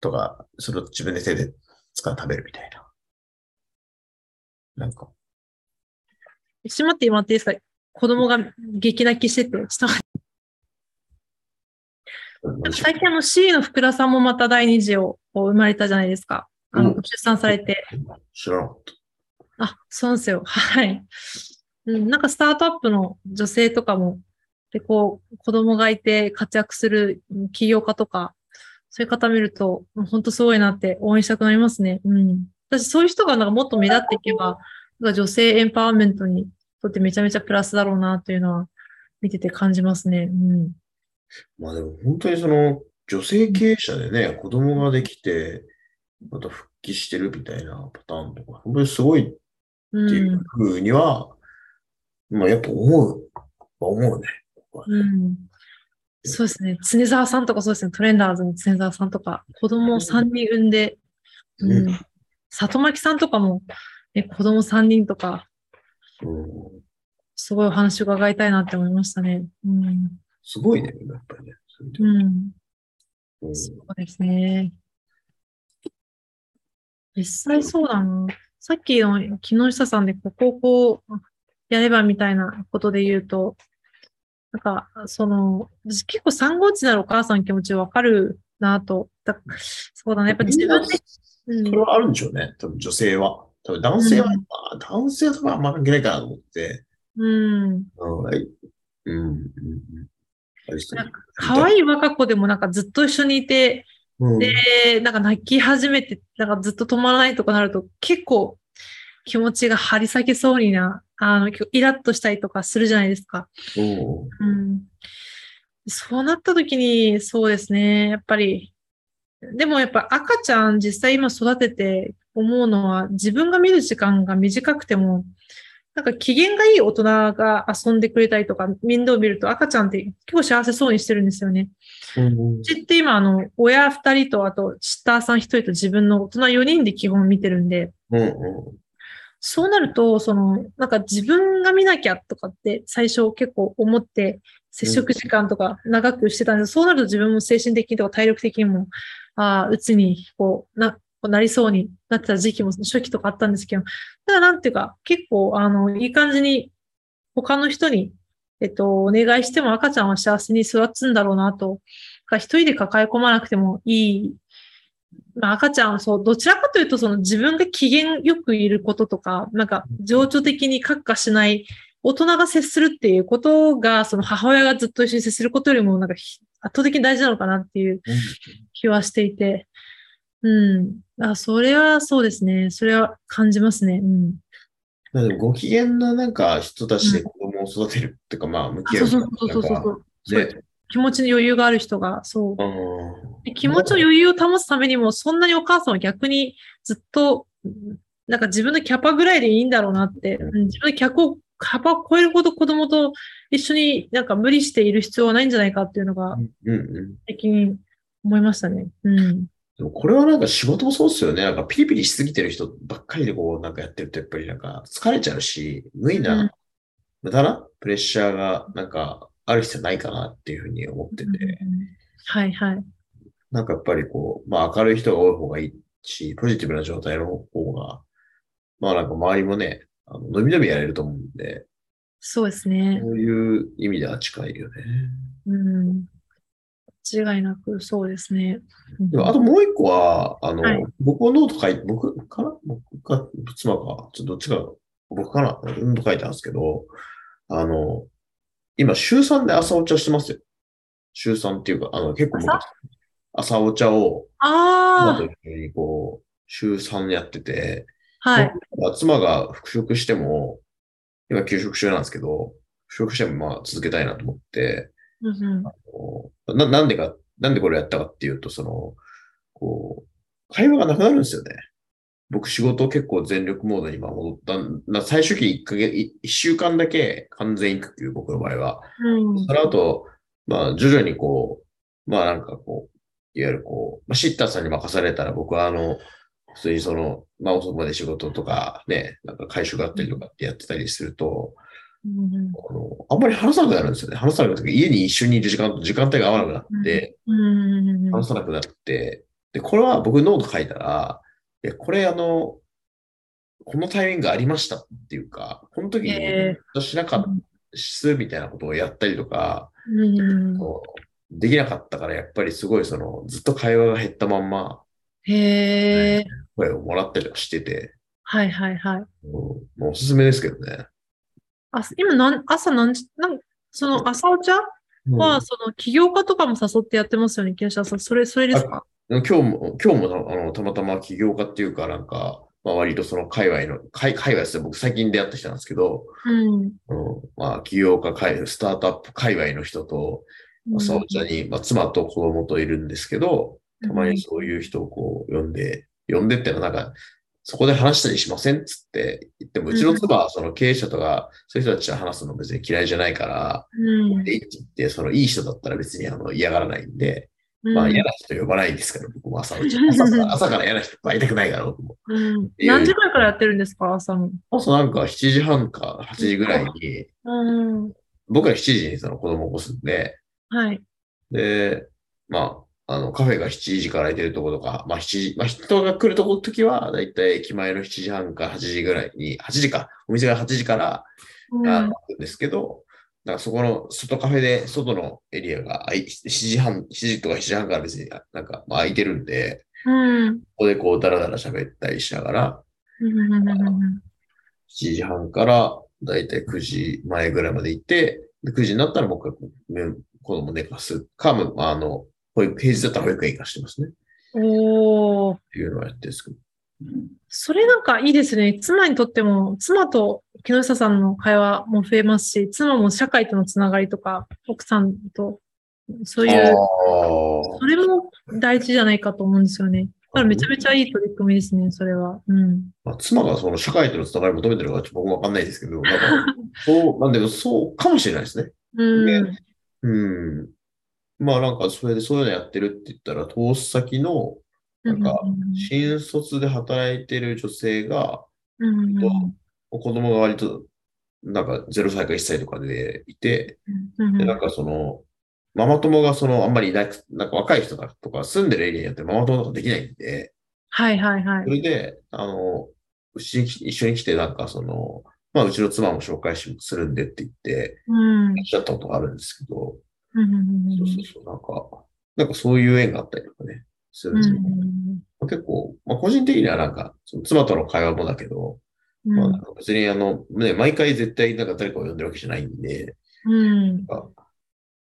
とか、それを自分で手で使って食べるみたいな。なんか、しまってもらっていいですか？子供が激泣きしてて、ちょっと最近あの C の福田さんもまた第二次をを生まれたじゃないですか。あのうん出産されて。知らなかった。あ、そうなんですよ。はい。[laughs] うん、なんかスタートアップの女性とかも、で、こう、子供がいて活躍するうん起業家とか、そういう方見ると、本当すごいなって応援したくなりますね。うん。私、そういう人がなんかもっと目立っていけば、なんか女性エンパワーメントにとってめちゃめちゃプラスだろうなというのは見てて感じますね。うん。まあでも本当にその女性経営者でね、子供ができて、また復帰してるみたいなパターンとか、本当にすごいってう。いうんふうには、まあやっぱ思う。思うね。うん。そうですね。常沢さんとかそうですね。トレンダーズの常沢さんとか、子供を3人産んで、うんうん。里巻さんとかも、ね、子供3人とか、うん、すごいお話伺いたいなって思いましたね。うん。すごいね、やっぱりね。そういううん。うんそうですね。実際そうだな。さっきの木下さんで、ここをこう、やればみたいなことで言うと、なんか、その、私結構産後落ちなるお母さんの気持ちわかるなと。だそうだね。やっぱ自分で、うんそれはあるんでしょうね。多分女性は。多分男性は、うんまあ男性は多分あんま関係ないかなと思って。うん。うん、はい。うん、なんか可愛い若子でもなんかずっと一緒にいて、うん、で、なんか泣き始めて、なんかずっと止まらないとかなると、結構気持ちが張り裂けそうにな、あの、イラッとしたりとかするじゃないですか。うんうん。そうなった時に、そうですね、やっぱり、でもやっぱ赤ちゃん実際今育てて思うのは、自分が見る時間が短くても、なんか機嫌がいい大人が遊んでくれたりとか、面倒を見ると赤ちゃんって結構幸せそうにしてるんですよね。うんうちって今、あの、親二人と、あと、シッターさん一人と自分の大人4人で基本見てるんで、うんうん。そうなると、その、なんか自分が見なきゃとかって最初結構思って、接触時間とか長くしてたんですそうなると自分も精神的にとか体力的にも、ああ、うつに、こう、な、なりそうになってた時期も初期とかあったんですけど、ただなんていうか、結構、あの、いい感じに、他の人に、えっと、お願いしても赤ちゃんは幸せに育つんだろうなと、一人で抱え込まなくてもいい。まあ、赤ちゃんはそう、どちらかというと、その自分が機嫌よくいることとか、なんか情緒的に閣下しない、大人が接するっていうことが、その母親がずっと一緒に接することよりも、なんか圧倒的に大事なのかなっていう気はしていて、うん。あ、それはそうですね。それは感じますね。うん。まあでもご機嫌ななんか人たちで子供を育てるっていうか、まあ向あき合そううそうそうそうそうそう。そうね。気持ちに余裕がある人が、そう。気持ちの余裕を保つためにも、そんなにお母さんは逆にずっと、うんなんか自分のキャパぐらいでいいんだろうなって、うん自分のキャパを、キャパを超えるほど子供と一緒になんか無理している必要はないんじゃないかっていうのが。最近思いましたね。うん。でもこれはなんか仕事もそうっすよね。なんかピリピリしすぎてる人ばっかりでこうなんかやってるとやっぱりなんか疲れちゃうし、無理うんな、無駄なプレッシャーがなんかある必要ないかなっていうふうに思ってて、はいはい。なんかやっぱりこう、まあ明るい人が多い方がいいし、ポジティブな状態の方が、まあなんか周りもね、あの伸び伸びやれると思うんで、そうですね。そういう意味では近いよね。うん。間違いなくそうですね。うん。でもあともう一個は、あの、はい。僕のノート書いて、僕かな？僕か、妻か、ちょっとどっちか、僕かな？うんと書いてあるんですけど、あの、今、週3で朝お茶してますよ。週3っていうか、あの、結構僕朝？朝お茶を、あ妻と一緒にこう、週3やってて、あ、はい。まあ妻が復職しても、今休職中なんですけど、復職してもまあ続けたいなと思って、うんな、なんでか、なんでこれやったかっていうと、その、こう、会話がなくなるんですよね。僕仕事結構全力モードに今戻った最初期1ヶ月、1週間だけ完全育休、僕の場合は。うんその後、まあ徐々にこう、まあなんかこう、いわゆるこう、まあ、シッターさんに任されたら僕はあの、普通にその、まあ遅くまで仕事とかね、なんか会食があったりとかってやってたりすると、うんうんあの、あんまり話さなくなるんですよね。話さなくなる家に一緒にいる時間と時間帯が合わなくなって、うん話さなくなって、で、これは僕ノート書いたら、いや、これあの、このタイミングありましたっていうか、この時にえ。しなかった、するみたいなことをやったりとか、できなかったから、やっぱりすごいその、ずっと会話が減ったまんま、へえ、声をもらったりとかしてて、はいはいはい。うん。もうおすすめですけどね。あ今なん、朝何時、なんその朝お茶？うん。は、その起業家とかも誘ってやってますよね、木下さん。それ、それですか？今日も、今日もあのたまたま起業家っていうか、なんか、まあ、割とその界隈の、界界隈ですね、僕最近出会った人なんですけど、うん。うん、まあ、起業家界、スタートアップ界隈の人と、朝お茶に、まあ、妻と子供といるんですけど、たまにそういう人をこう呼んで、呼んでってのはなんか、そこで話したりしませんっつって言っても、うちの妻はその経営者とか、そういう人たちと話すの別に嫌いじゃないから、うん。でいいって言って、そのいい人だったら別にあの嫌がらないんで、うん。まあ嫌な人呼ばないんですから、僕も朝お茶朝から朝から嫌な人会いたくないから、僕も。うん。何時ぐらいからやってるんですか朝の。朝なんか7時半か8時ぐらいに、うん。僕は7時にその子供を起こすんで、はい。で、まあ、あの、カフェが7時から空いてるところとか、まあ7時、まあ人が来るところ時は、だいたい駅前の7時半か8時ぐらいに、8時か、お店が8時から、うん。あるんですけど、だからそこの外カフェで、外のエリアがあい7時半、7時とか7時半から別になんか、まあ空いてるんで、うん。ここでこうダラダラ喋ったりしながら、うん。7時半からだいたい9時前ぐらいまで行って、で9時になったらもう一回子供寝かすか、まああの、保育平日だったら保育園行かしてますね。おー。っていうのをやってるんですけど。それなんかいいですね。妻にとっても、妻と木下さんの会話も増えますし、妻も社会とのつながりとか、奥さんと、そういう、あそれも大事じゃないかと思うんですよね。だからめちゃめちゃいい取り組みですね、それは。うん。まあ、妻がその社会とのつながりを求めてるかはちょっと僕もわかんないですけど、なんか、そう、なんでもそうかもしれないですね。うん。うん。まあなんかそれでそういうのやってるって言ったら、投資先のなんか新卒で働いてる女性が、うんうん子供が割となんか0歳か1歳とかでいて、うんで、なんかその、ママ友がそのあんまりいなく、なんか若い人だとか住んでるエリアにやってママ友とかできないんで、はいはいはい。それで、あの、うちに来一緒に来てなんかその、まあうちの妻も紹介しするんでって言って、うん。いらっしゃったことがあるんですけど、そうそうそう、なんか、なんかそういう縁があったりとかね、するんですけど、うんまあ結構、まあ個人的にはなんか、その妻との会話もだけど、うんまあなんか別にあの、ね、毎回絶対なんか誰かを呼んでるわけじゃないんで、うんあ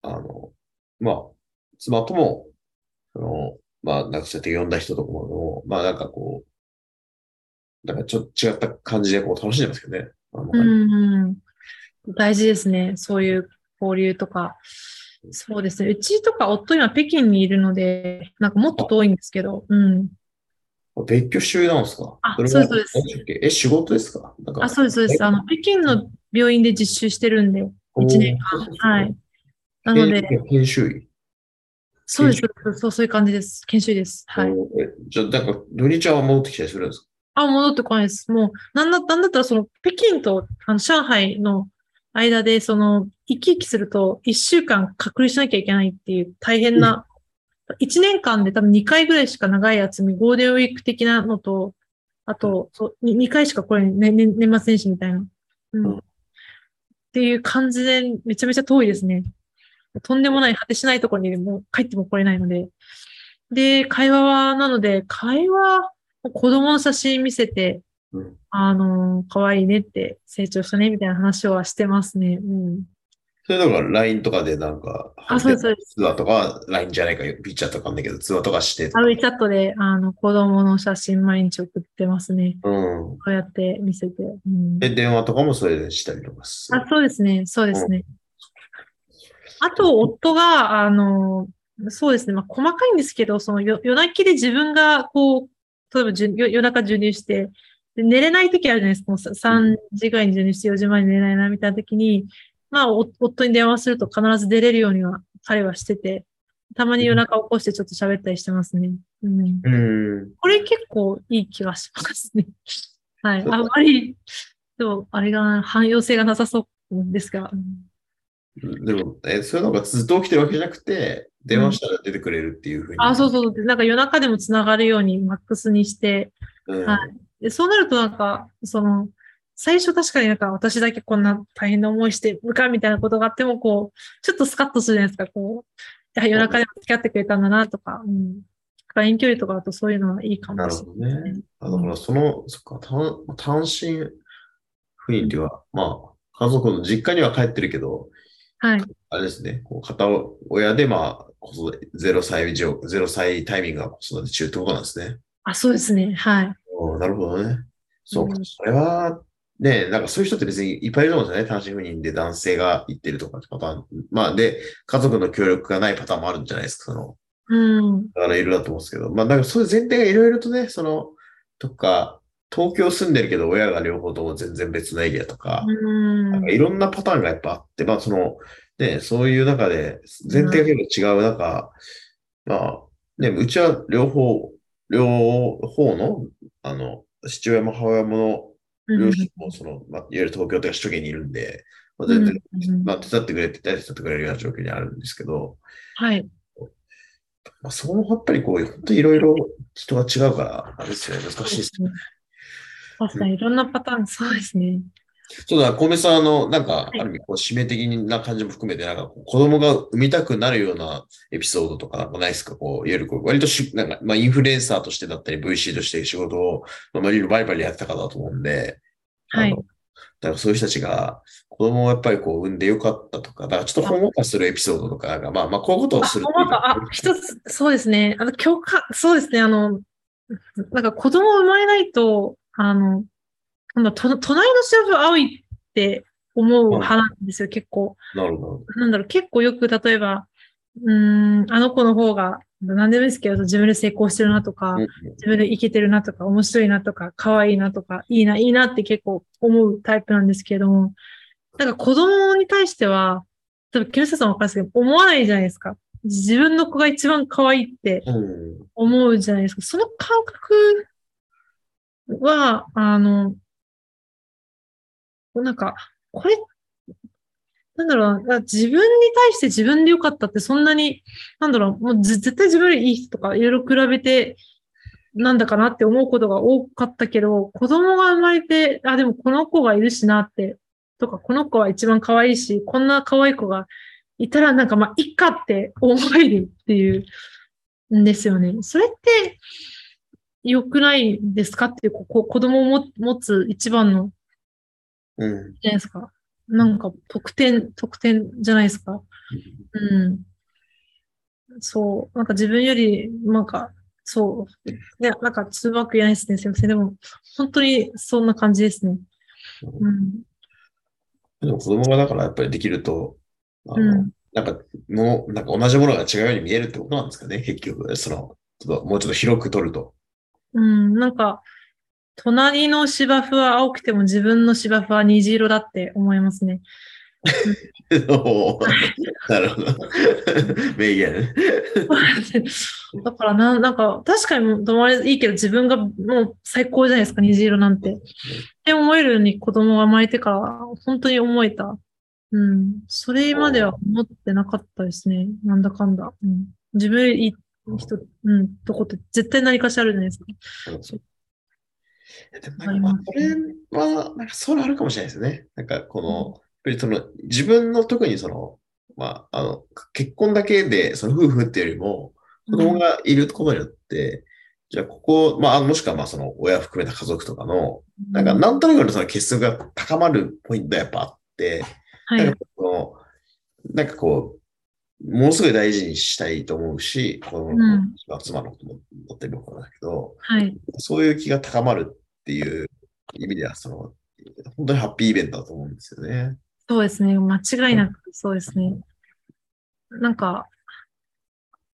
あの、まあ、妻とも、その、まあ、なんかそうやって呼んだ人とかも、まあなんかこう、なんかちょっと違った感じでこう楽しんでますけどね。うん大事ですね。そういう交流とか。そうですね。うちとか夫今北京にいるので、なんかもっと遠いんですけど、うん。別居中なんですか？あそうですえ、仕事ですか？あ、そうです、そうです。あの、北京の病院で実習してるんで、一年間。はい。なので、研研修医？そうです、そうそう、いう感じです。研修医です。はい。えじゃあ、なんか、土日は戻ってきたりするんですか？あ、戻ってこないです。もう、なんだ、なんだったら、その、北京と、あの、上海の間で、その、行き来すると、一週間隔離しなきゃいけないっていう大変な、一年間で多分2回ぐらいしか長い休み、ゴールデンウィーク的なのと、あと、そう、2回しかこれ、ね、ね年末年始みたいな。うん。うんっていう感じで、めちゃめちゃ遠いですね。とんでもない、果てしないところにもう帰っても来れないので。で、会話は、なので、会話、子供の写真見せて、うんあの、可愛いねって成長したね、みたいな話はしてますね。うん。それだから LINE とかでなんか、あ、そうそうです。通話とかは LINE じゃないか、ピッチャーとかんないけど、通話とかしてとあか。のチャットで、あの、子供の写真毎日送ってますね。うん。こうやって見せて。うん、で、電話とかもそれでしたりとかするあ、そうですね。そうですね。あと、夫が、あの、そうですね。まあ、細かいんですけど、その夜夜泣きで自分が、こう、例えばじゅ夜夜中授乳して、で寝れない時あるじゃないですか。もうさ3時ぐらいに授乳して4時前に寝れないな、みたいな時に、まあ、お夫に電話すると必ず出れるようには、彼はしてて、たまに夜中起こしてちょっと喋ったりしてますね。うん。うん。これ結構いい気がしますね。[laughs] はい。あんまり、でも、あれがな、汎用性がなさそうですが。うんでも、え、そういうのがずっと起きてるわけじゃなくて、電話したら出てくれるっていうふうに。あ、そうそう。なんか夜中でもつながるようにマックスにして、うん。はでそうなるとなんか、その、最初確かになんか私だけこんな大変な思いしてるかみたいなことがあっても、こう、ちょっとスカッとするじゃないですか、こう。夜中でも付き合ってくれたんだなとか、うん。遠距離とかだとそういうのはいいかもしなるほどれないですね。あだからその、そっか、単単身赴任っていうのは、まあ、家族の実家には帰ってるけど、はい。あれですね、こう片親で、まあ、子育て0歳以上、0歳タイミングが子育て中ってことなんですね。あ、そうですね。はい。ううんなるほどね。そうかう。んそれは、ね、なんかそういう人って別にいっぱいいると思うんですよね。単身赴任で男性が行ってるとかってパターン。まあ、で、家族の協力がないパターンもあるんじゃないですか。その、うん。だからいるだと思うんですけど。まあ、だからそういう前提がいろいろとね、その、とか、東京住んでるけど親が両方とも全然別のエリアとか、うん。なんかいろんなパターンがやっぱあって、まあその、ね、そういう中で、前提が結構違う中、まあ、ね、うちは両方、両方の、あの、父親も母親もうん両親もその、まあ、いわゆる東京とか首都圏にいるんで、まあ、全然、うんまあ、手伝ってくれって手伝ってくれるような状況にあるんですけど、はい。まあ、その、やっぱりこう、本当にいろいろ人が違うから、あれですよね、難しいですね。確かにいろんなパターン、そうですね。そうだ、小梅さん、あの、なんか、いある意味、こう、締め的な感じも含めて、なんか、子供が産みたくなるようなエピソードとかなんかないですか？こう、いわゆるこう、割とし、なんか、まあ、インフルエンサーとしてだったり、VC として仕事を、まあ、いろいろバリバリやってた方だと思うんで、はい。だからそういう人たちが、子供をやっぱりこう、産んでよかったとか、だからちょっとほんわかするエピソードとかが、まあ、まあ、こういうことをあ、するあ、一つ、そうですね。あの、共感、そうですね。あの、なんか子供生まれないと、あの、なんだと隣の芝生青いって思う派なんですよ、結構。なるほど。なんだろう、結構よく、例えば、うーん、あの子の方が、何でもいいですけど、自分で成功してるなとか、うん自分でイケてるなとか、面白いなとか、可愛いなとか、いいな、いいなって結構思うタイプなんですけれども、なんか子供に対しては、多分木下さんもわかるんですけど、思わないじゃないですか。自分の子が一番可愛いってうん。思うじゃないですか。その感覚は、あの、なんか、これ、なんだろうな、自分に対して自分で良かったってそんなに、なんだろう、もう絶対自分よりいい人とかいろいろ比べて、なんだかなって思うことが多かったけど、子供が生まれて、あ、でもこの子がいるしなって、とか、この子は一番可愛いし、こんな可愛い子がいたらなんかまあ、いっかって思えるっていう、んですよね。それって良くないですかっていう、ここ子供を持つ一番の、うん。じゃないですか。なんか得点、得点じゃないですか。うん。そう。なんか自分より、なんか、そう。ね、なんか、つばく言えないですね。すいません。でも、本当にそんな感じですね。うん。でも子供がだからやっぱりできると、あの、うん。なんか、もう、なんか同じものが違うように見えるってことなんですかね、結局。その、ちょっともうちょっと広く取ると。うん。なんか、隣の芝生は青くても自分の芝生は虹色だって思いますね。[laughs] なるほど。名言。[laughs] だからな、なんか、確かに友達いいけど自分がもう最高じゃないですか、虹色なんて。って思えるように子供が生まれてから、本当に思えた。うん。それまでは思ってなかったですね。なんだかんだ。うん、自分いい人、うん、とこって絶対何かしらあるじゃないですか。そなんかまあ、これは、なんかそれあるかもしれないですね。なんかこの、やっぱりその、自分の特にその、まあ、あの、結婚だけで、その夫婦っていうよりも、子供がいることによって、じゃあここ、まあ、もしくはまあその親含めた家族とかの、なんかなんとなくのその結束が高まるポイントがやっぱあって、はいなんか。この、なんかこう、ものすごい大事にしたいと思うし、この、んまあ妻のことも持ってるのかだけど、はい。そういう気が高まるっていう意味では、その、本当にハッピーイベントだと思うんですよね。そうですね。間違いなくそうですね。なんか、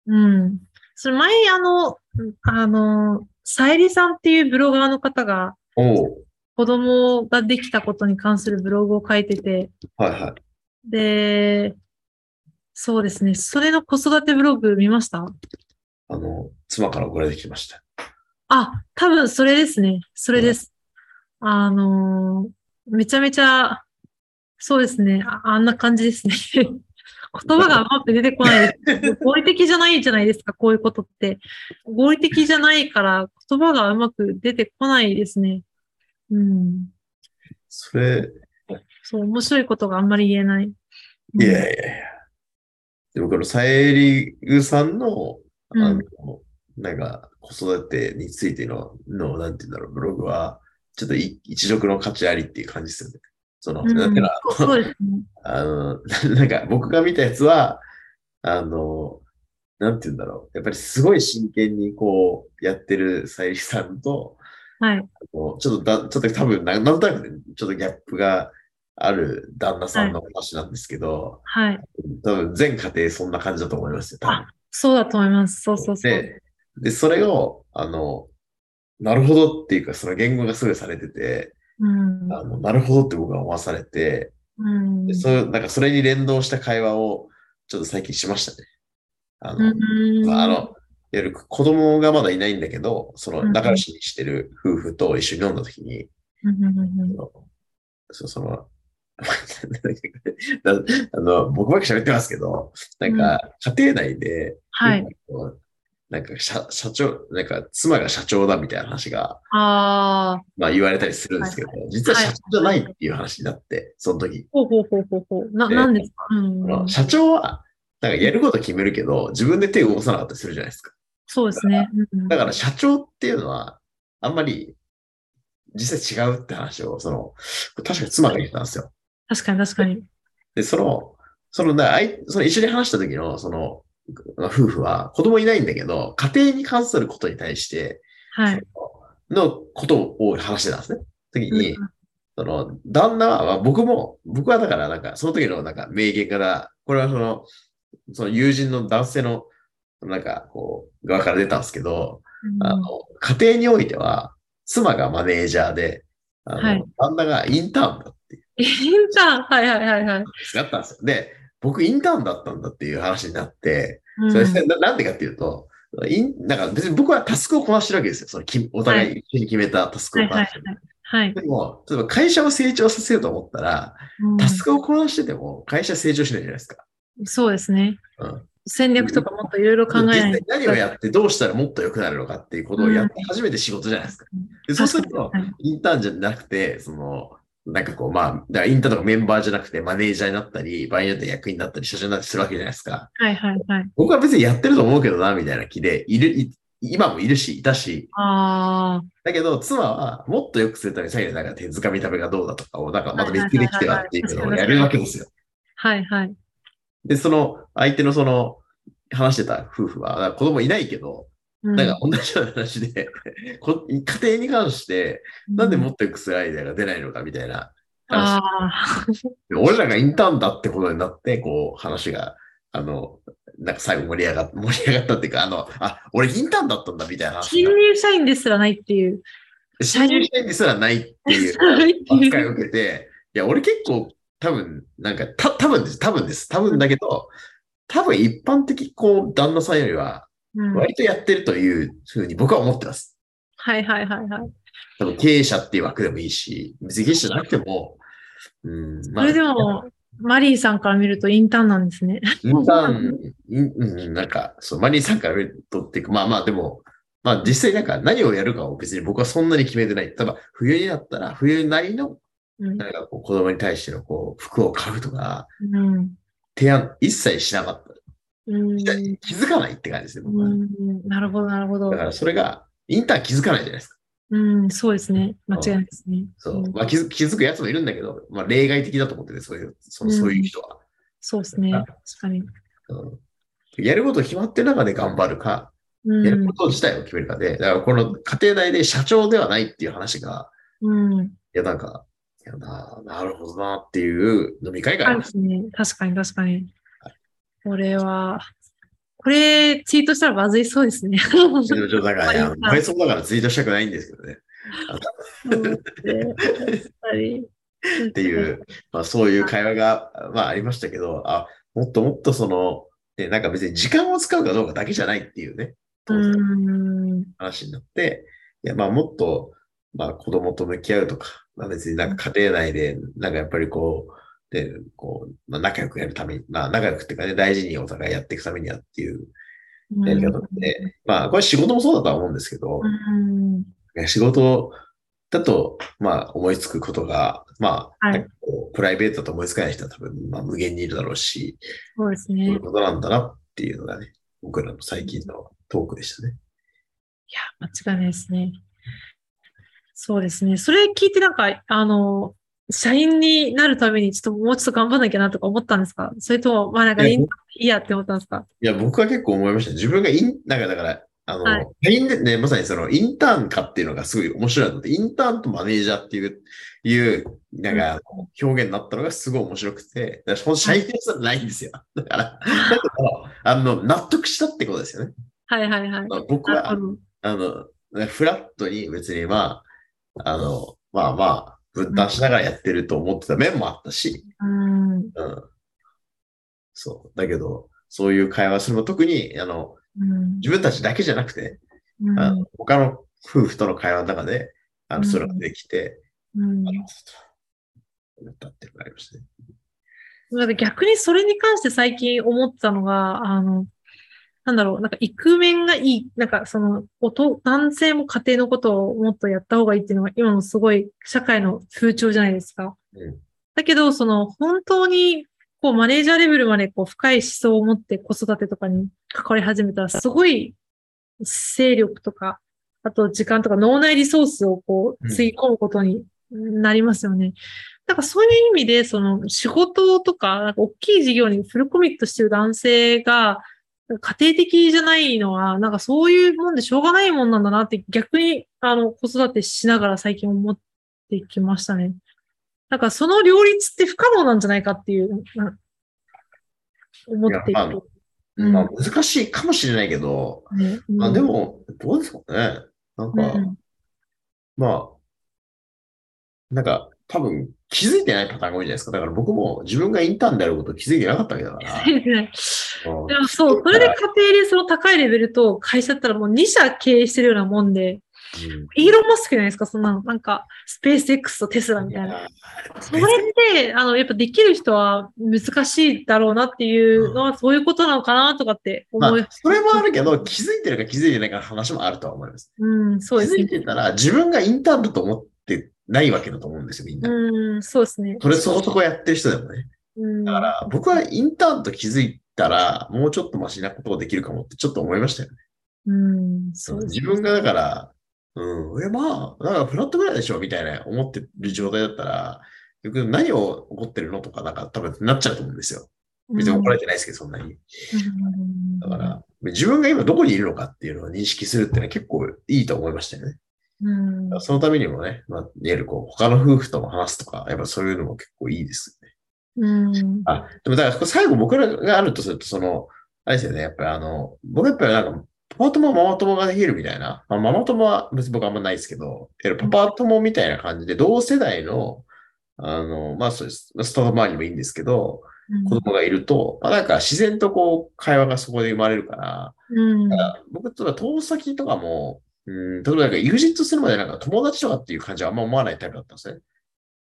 うん。それ前、あの、あの、さえりさんっていうブロガーの方が、子供ができたことに関するブログを書いてて、はいはい。で、そうですね。それの子育てブログ見ました？あの、妻から送られてきました。あ、多分それですね。それです。あのーめちゃめちゃ、そうですね。ああんな感じですね。[laughs] 言葉がうまく出てこないです。[laughs] 合理的じゃないじゃないですか、こういうことって。合理的じゃないから、言葉がうまく出てこないですね。うん。それ、そう、面白いことがあんまり言えない。いやいやいや。でもこのさえりぐさんの、あの、うんなんか子育てについての、の、なんて言うんだろう、ブログは、ちょっとい一読の価値ありっていう感じですよね。その、うんだから、そうですね。[laughs] あの、なんか僕が見たやつは、あの、なんて言うんだろう。やっぱりすごい真剣にこうやってるさゆりさんと、はい。ちょっとだ、ちょっと多分な、なんとなくね、ちょっとギャップがある旦那さんの話なんですけど、はい。多分全家庭そんな感じだと思いますよ、多分。そうだと思います。そうそうそう。で、で、それを、あの、なるほどっていうか、その言語がすごいされてて、うん。あのなるほどって僕は思わされて、うん。でそう、なんかそれに連動した会話をちょっと最近しましたね。あの、うんまああの、い子供がまだいないんだけど、そのうん仲良しにしてる夫婦と一緒に飲んだ時に、うんそその、な [laughs] あの、僕ばっか喋ってますけど、なんか、家庭内で、はい。なんか社、社長、なんか、妻が社長だみたいな話が、ああ、まあ言われたりするんですけど、実は社長じゃないっていう話になって、その時。ほうほうほうほうほう。な、でなんですか？うん社長は、なんかやること決めるけど、自分で手を動かさなかったりするじゃないですか。そうですね。うんだから社長っていうのは、あんまり、実際違うって話を、その、確か妻が言ってたんですよ。確かに確かに。で、その、その、なあいその一緒に話した時の、その、夫婦は子供いないんだけど、家庭に関することに対して、はい。のことを話してたんですね。時に、うんその、旦那は、まあ、僕も、僕はだから、なんか、その時のなんか名言から、これはその、その友人の男性の、なんか、こう、側から出たんですけど、あの、家庭においては、妻がマネージャーで、あの、はい旦那がインターンだっていうインターンはいはいはいはい。なったんですよ。で、僕インターンだったんだっていう話になって、うんそれでななんでかっていうと、インなんか別に僕はタスクをこなしてるわけですよ。そのきお互い一緒に決めたタスクをこなしてる。はい。でも、例えば会社を成長させようと思ったら、うんタスクをこなしてても会社成長しないじゃないですか。そうですね。うん戦略とかもっといろいろ考えない何をやってどうしたらもっと良くなるのかっていうことをやって初めて仕事じゃないですか。でそうするとインターンじゃなくて、その、なんかこう、まあ、だからインターンとかメンバーじゃなくてマネージャーになったり、場合によって役員になったり、社長になったりするわけじゃないですか。はいはいはい。僕は別にやってると思うけどな、みたいな気で、いる、い今もいるし、いたし、あだけど、妻はもっと良くするために、さっきのなんか手づかみ食べがどうだとかを、なんかまた別にできてはっていうのをやるわけですよ。あ、はいはい。で、その、相手のその、話してた夫婦は、子供いないけど、うんなんか同じような話で、[laughs] こ家庭に関して、なんでもっと良くするアイデアが出ないのかみたいな話。俺らがインターンだってことになって、こう、話が、あの、なんか最後盛り上がっ [laughs] 盛り上がったっていうか、あの、あ、俺インターンだったんだみたいな。新入社員ですらないっていう。新入社員ですらないっていう扱いを受けて、いや、俺結構多分、なんか、た、多分です、多分です、多分だけど、多分一般的、こう、旦那さんよりは、うん割とやってるというふうに僕は思ってます。はいはいはいはい。多分経営者っていう枠でもいいし、別に経営者じゃなくても、うん、それでも、マリーさんから見るとインターンなんですね。インターン、うん、なんか、そう、マリーさんから見るとっていうか、まあまあでも、まあ実際なんか何をやるかを別に僕はそんなに決めてない。例えば冬になったら冬なりの、うんなんかこう子供に対してのこう服を買うとか、うん提案一切しなかった。うん気づかないって感じですね、僕は。うんなるほどなるほどだ。からそれが、インターン気づかないじゃないですか。うん、そうですね。間違いないですね。そう。んまあ気づ気づくやつもいるんだけど、まあ例外的だと思ってて、そういう、そのそういう人は。そうですね。確かに。うんやること決まってる中で頑張るか、うんやるこ。と自体を決めるかで、だからこの家庭内で社長ではないっていう話が、うん。いやなんか、いやななるほどなっていう飲み会があありますね。確かに確かに。これは、これツイートしたらまずいそうですね。た。ちょっとだからね、あのはい倍速だからツイートしたくないんですけどね。っていう、まあそういう会話が、まあありましたけど、あ、もっともっとその、ね、なんか別に時間を使うかどうかだけじゃないっていうね。話になって、いやまあもっと、まあ子供と向き合うとか、まあ別になんか家庭内で、なんかやっぱりこう、で、こう、まあ仲良くやるために、まあ仲良くっていうかね、大事にお互いやっていくためにはっていうやり方って、まあこれ仕事もそうだとは思うんですけど、うん。ね仕事だと、まあ、思いつくことが、まあ、はいプライベートだと思いつかない人は多分、まあ、無限にいるだろうし、そうですそういうね。ことなんだなっていうのがね、僕らの最近のトークでしたね。いや、間違いないですね。そうですね。それ聞いてなんか、あの、社員になるためにちょっともうちょっと頑張んなきゃなとか思ったんですか？それとも、まあなんかいやいいいいやって思ったんですか？いや、僕は結構思いました。自分がイン、なんかだから、あの、はい社員でね、まさにそのインターン化っていうのがすごい面白いので、インターンとマネージャーっていう、いう、なんか、表現になったのがすごい面白くて、だから社員でさないんですよ。[laughs] だから、だけど、あの、納得したってことですよね。はいはいはい。まあ僕は。あの、フラットに別にまあ、あの、まあまあ、分担しながらやってると思ってた面もあったし、うん。うん。そう。だけど、そういう会話するの特に、あの、うん自分たちだけじゃなくて、うんあの他の夫婦との会話の中で、あの、うんそれができて、うんあの、思ったっていうのがありましたね。逆にそれに関して最近思ったのが、あの、なんだろう、なんかイクメンがいい、なんかその、男性も家庭のことをもっとやった方がいいっていうのが今のすごい社会の風潮じゃないですか。うんだけど、その本当にこうマネージャーレベルまでこう深い思想を持って子育てとかに関わり始めたら、すごい勢力とか、あと時間とか脳内リソースをこう、うんつぎ込むことになりますよね。なんかそういう意味で、その仕事とか、なんか大きい事業にフルコミットしてる男性が、家庭的じゃないのは、なんかそういうもんでしょうがないもんなんだなって逆に、あの、子育てしながら最近思ってきましたね。なんかその両立って不可能なんじゃないかっていう、な思っていいやまある。うんまあ、難しいかもしれないけど、ねまあで、も、どうですかね。なんうんか、まあ、なんか、多分気づいてないパターンが多いじゃないですか。だから僕も自分がインターンであることを気づいてなかったわけだから。でもそう、それで家庭でその高いレベルと会社だったらもう2社経営してるようなもんで、うんイーロン・マスクじゃないですか、そんなの。なんか、スペース X とテスラみたいな。やそれって、あの、やっぱできる人は難しいだろうなっていうのは、そういうことなのかなとかってま思い、あ、それもあるけど、気づいてるか気づいてないかの話もあるとは思います。うん、そうです気づいね。てたら、自分がインターンだと思ってないわけだと思うんですよ、みんな。うん、そうですね。それそこそこやってる人でもね。うん、だから、僕はインターンと気づいたら、もうちょっとマシなことができるかもってちょっと思いましたよね。うん、そうです自分がだから、うん、え、まあ、なんかフラットぐらいでしょみたいな思ってる状態だったら、結局何を怒ってるのとか、なんか多分なっちゃうと思うんですよ。別に怒られてないですけど、そんなに。うんだから、自分が今どこにいるのかっていうのを認識するっていうのは結構いいと思いましたよね。うん、そのためにもね、まあ、いわゆるこう、他の夫婦とも話すとか、やっぱそういうのも結構いいですよね。うん、あ、でもだから最後僕らがあるとすると、その、あれですよね、やっぱりあの、僕やっぱりなんか、パパ友、ママ友ができるみたいな。まあ、ママ友は別に僕あんまないですけど、パパ友みたいな感じで、同世代の、あの、まあそうです。スタート周りもいいんですけど、子供がいると、まあなんか自然とこう、会話がそこで生まれるから、うん、だから僕とか遠先とかも、うん、例えばなんか EXIT するまでなんか友達とかっていう感じはあんま思わないタイプだったんですね。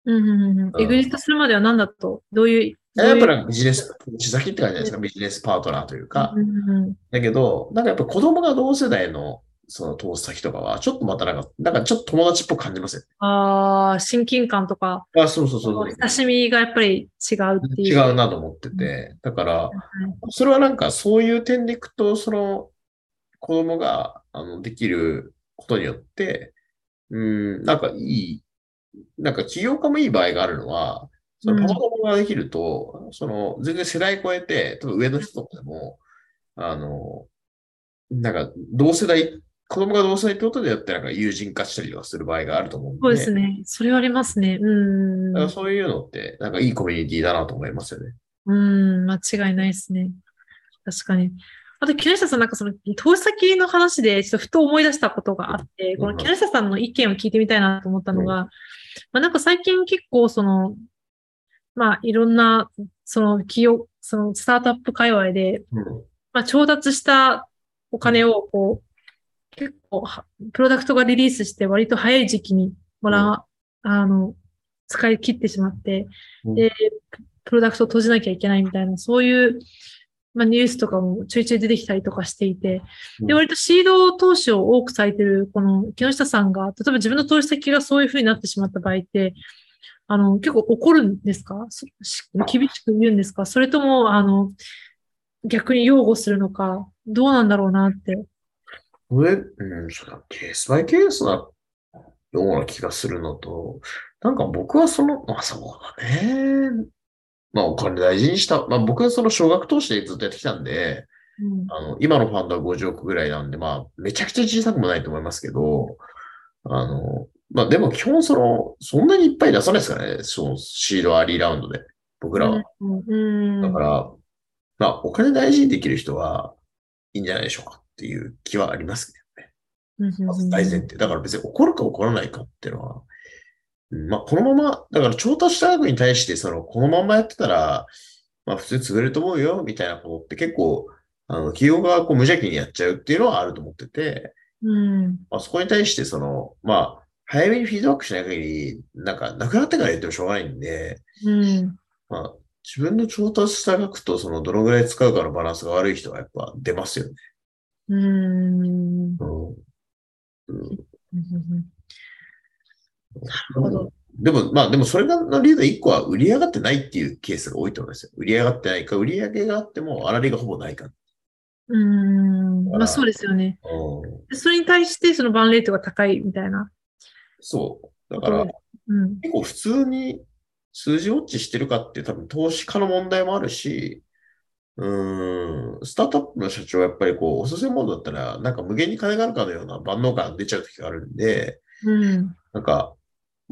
うん、うん、うん。エグジットするまでは何だと、どういう、やっぱりビジネス、口先って感じじゃないですか、ビジネスパートナーというか。うんうんだけど、なんかやっぱ子供が同世代のその投資先とかは、ちょっとまたなんか、なんかちょっと友達っぽく感じますよああ、親近感とか、ね。あ、そうそうそう。親しみがやっぱり違うっていう。違うなと思ってて。だから、それはなんかそういう点でいくと、その子供があのできることによって、うん、なんかいい、なんか起業家もいい場合があるのは、そのパパ友ができると、その全然世代超えて、例えば上の人とかでも、あの、なんか同世代、子供が同世代ってことでやってなんか友人化したりとかする場合があると思うんで、そうですね。それはありますね。うん。だからそういうのって、なんかいいコミュニティだなと思いますよね。うん、間違いないですね。確かに。あと、木下さん、なんかその、投資先の話で、ちょっとふと思い出したことがあって、この木下さんの意見を聞いてみたいなと思ったのが、まあなんか最近結構その、まあいろんな、その企業、そのスタートアップ界隈で、うん。まあ調達したお金をこう、結構は、プロダクトがリリースして割と早い時期にもらう、あの、使い切ってしまって、うん。で、プロダクトを閉じなきゃいけないみたいな、そういう、まあ、ニュースとかもちょいちょい出てきたりとかしていて、で、うん。割とシード投資を多くされてる、この木下さんが、例えば自分の投資先がそういうふうになってしまった場合って、あの、結構怒るんですか？厳しく言うんですか？それとも、あの、逆に擁護するのか、どうなんだろうなって。これ、うん、そうだ、ケースバイケースなような気がするのと、なんか僕はその、まあそうだね。まあお金大事にした。まあ僕はその少額投資でずっとやってきたんで、うんあの、今のファンドは50億ぐらいなんで、まあ、めちゃくちゃ小さくもないと思いますけど、あの、まあでも基本その、そんなにいっぱい出さないですからね、そのシードアリーラウンドで、僕らは。うんうんだから、まあ、お金大事にできる人はいいんじゃないでしょうかっていう気はありますけどね。まず大前提。だから別に怒るか怒らないかっていうのは、うんまあ、このまま、だから調達した額に対して、その、このままやってたら、まあ、普通に潰れると思うよ、みたいなことって結構、あの、企業がこう無邪気にやっちゃうっていうのはあると思ってて、うん。まあ、そこに対して、その、まあ、早めにフィードバックしない限り、なんか、なくなってから言ってもしょうがないんで、うん。まあ、自分の調達した額と、その、どのぐらい使うかのバランスが悪い人はやっぱ出ますよね。うん。うん。うん [laughs] なるほど。でも、まあ、でもそれがの理由で一個は売り上がってないっていうケースが多いと思いますよ。売り上がってないか、売り上げがあっても、粗利がほぼないか。うん。まあそうですよね。うん。でそれに対してそのバンレートが高いみたいな。そう。だから、うん。結構普通に数字ウォッチしてるかって多分投資家の問題もあるし、うーん、スタートアップの社長はやっぱりこう、おすすめモードだったら、なんか無限に金があるかのような万能感が出ちゃう時があるんで、うん。なんか、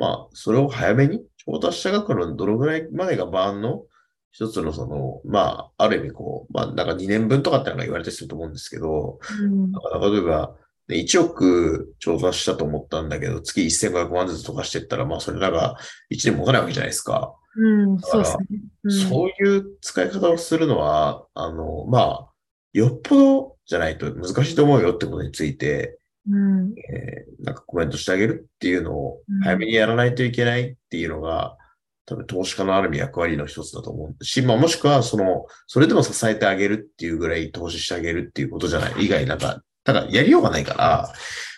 まあ、それを早めに、調達した額のどのぐらいまでが万の一つのその、まあ、ある意味こう、まあ、なんか2年分とかってのが言われたりすると思うんですけど、うんだから例えば、ね1億調達したと思ったんだけど、月1500万ずつ溶かしていったら、まあ、それなんか1年持たないわけじゃないですか。うん。そうですね。うんそういう使い方をするのは、あの、まあ、よっぽどじゃないと難しいと思うよってことについて、うん。えーなんかコメントしてあげるっていうのをうん早めにやらないといけないっていうのが、多分投資家のある意味役割の一つだと思うし、まあもしくはその、それでも支えてあげるっていうぐらい投資してあげるっていうことじゃない以外なんか、だからやりようがないから、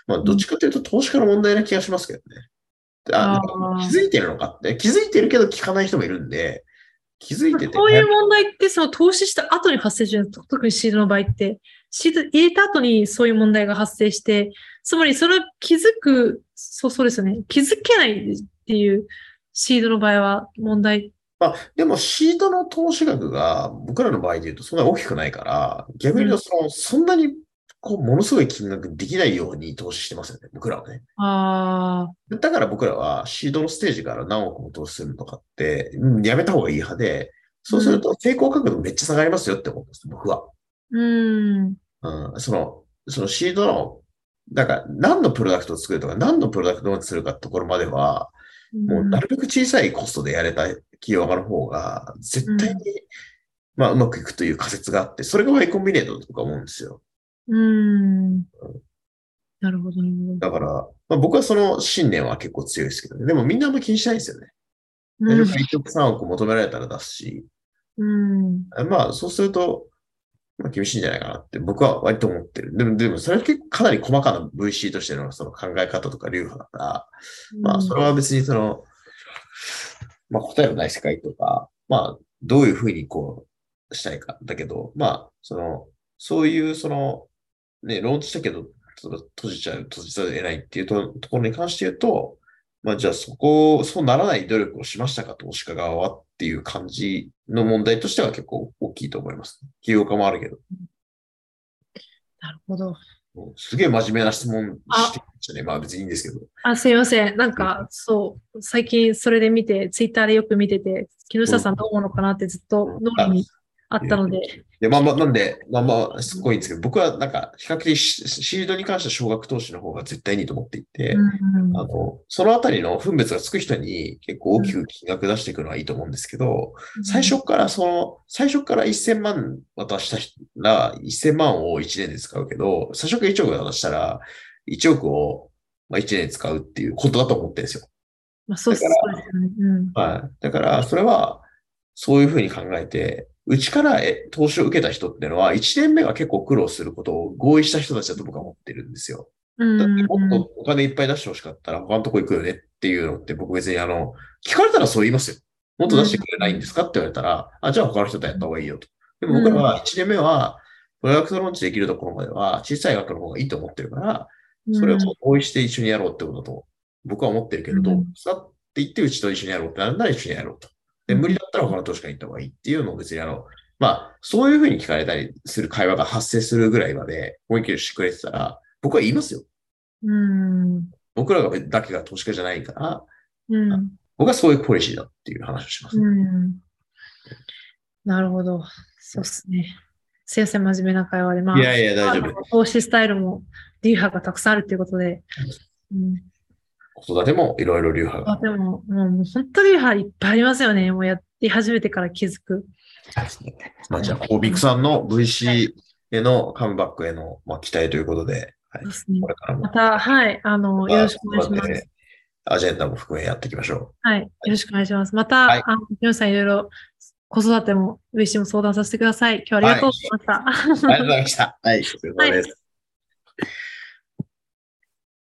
まあどっちかというと投資家の問題な気がしますけどね。あ気づいてるのかって、気づいてるけど聞かない人もいるんで、気づいてて、こういう問題って、その投資した後に発生する、特にシードの場合って、入れた後にそういう問題が発生して、つまりそれを気づく、そうそうですよね。気づけないっていうシードの場合は問題。まあ、でもシートの投資額が僕らの場合で言うとそんなに大きくないから、逆に言うとその、そんなにこう、ものすごい金額できないように投資してますよね、僕らはね。ああ、だから僕らはシードのステージから何億も投資するとかって、うんやめた方がいい派で、そうすると成功確度めっちゃ下がりますよって思うんです、僕は。うん。うん、その、そのシードの、だから何のプロダクトを作るとか何のプロダクトをするかってところまでは、もうなるべく小さいコストでやれた企業家の方が、絶対に、まあうまくいくという仮説があって、それが Y コンビネートだとか思うんですよ。うん。なるほど、なるほど。だから、まあ、僕はその信念は結構強いですけどね。でもみんなあんま気にしないですよね。大丈夫1億3億求められたら出すし、うん。まあそうすると、まあ厳しいんじゃないかなって僕は割と思ってる。でも、でもそれは結構かなり細かな VC としてのその考え方とか流派だから、まあそれは別にその、まあ答えのない世界とか、まあどういうふうにこうしたいか。だけど、まあその、そういうその、ね、ローンチしたけど、その閉じちゃう、閉じざるを得ないっていうとところに関して言うと、まあじゃあそこ、そうならない努力をしましたか、投資家側はっていう感じの問題としては結構大きいと思います。企業家もあるけど。なるほど。すげえ真面目な質問してきましたね。まあ別にいいんですけど。あ、すいません。なんか、そう、最近それで見て、ツイッターでよく見てて、木下さんどう思うのかなってずっと脳裏にあったので。で、まあまあ、なんで、まあまあ、すごいんですけど、僕はなんか、比較的シシールドに関しては少額投資の方が絶対にいいと思っていて、うんあの、そのあたりの分別がつく人に結構大きく金額出していくのはいいと思うんですけど、最初からその、最初から1000万渡した人ら、1000万を1年で使うけど、最初から1億渡したら、1億をまあ1年で使うっていうことだと思ってるんですよ。まあ、そうですよね。うん。はい。だから、それは、そういうふうに考えて、うちからえ投資を受けた人っていうのは、1年目は結構苦労することを合意した人たちだと僕は思ってるんですよ。うんだってもっとお金いっぱい出してほしかったら他のとこ行くよねっていうのって僕別にあの、聞かれたらそう言いますよ。もっと出してくれないんですかって言われたら、あ、じゃあ他の人とやった方がいいよと。でも僕らは1年目は、プロダクトローンチできるところまでは小さい額の方がいいと思ってるから、それを合意して一緒にやろうってことだと僕は思ってるけれど、うんさって言ってうちと一緒にやろうってなるなら一緒にやろうと。で、無理だったら他の投資家に行った方がいいっていうのを別にあの、まあ、そういうふうに聞かれたりする会話が発生するぐらいまでコミュニケーションしてくれてたら、僕は言いますよ。うん。僕らがだけが投資家じゃないから、うん。僕はそういうポリシーだっていう話をします。うん。なるほど。そうですね。すいません、真面目な会話で。まあ、いやいや、大丈夫。投資スタイルも流派がたくさんあるということで。うん。子育てもいろいろ流派あが。でも、もう本当に流派いっぱいありますよね。もうやって始めてから気づく。まあ、じゃあ、コービックさんの VC へのカムバックへの、まあ、期待ということで、はいですねこ。れからもまた、はい、あの、よろしくお願いします。てアジェンダも含めやっていきましょはい、よろしくお願いします。また、はいあの、皆さんいろいろ子育ても、VC も相談させてください。今日はありがとうございました。う。ありがとうございました。はい、お疲れ様です。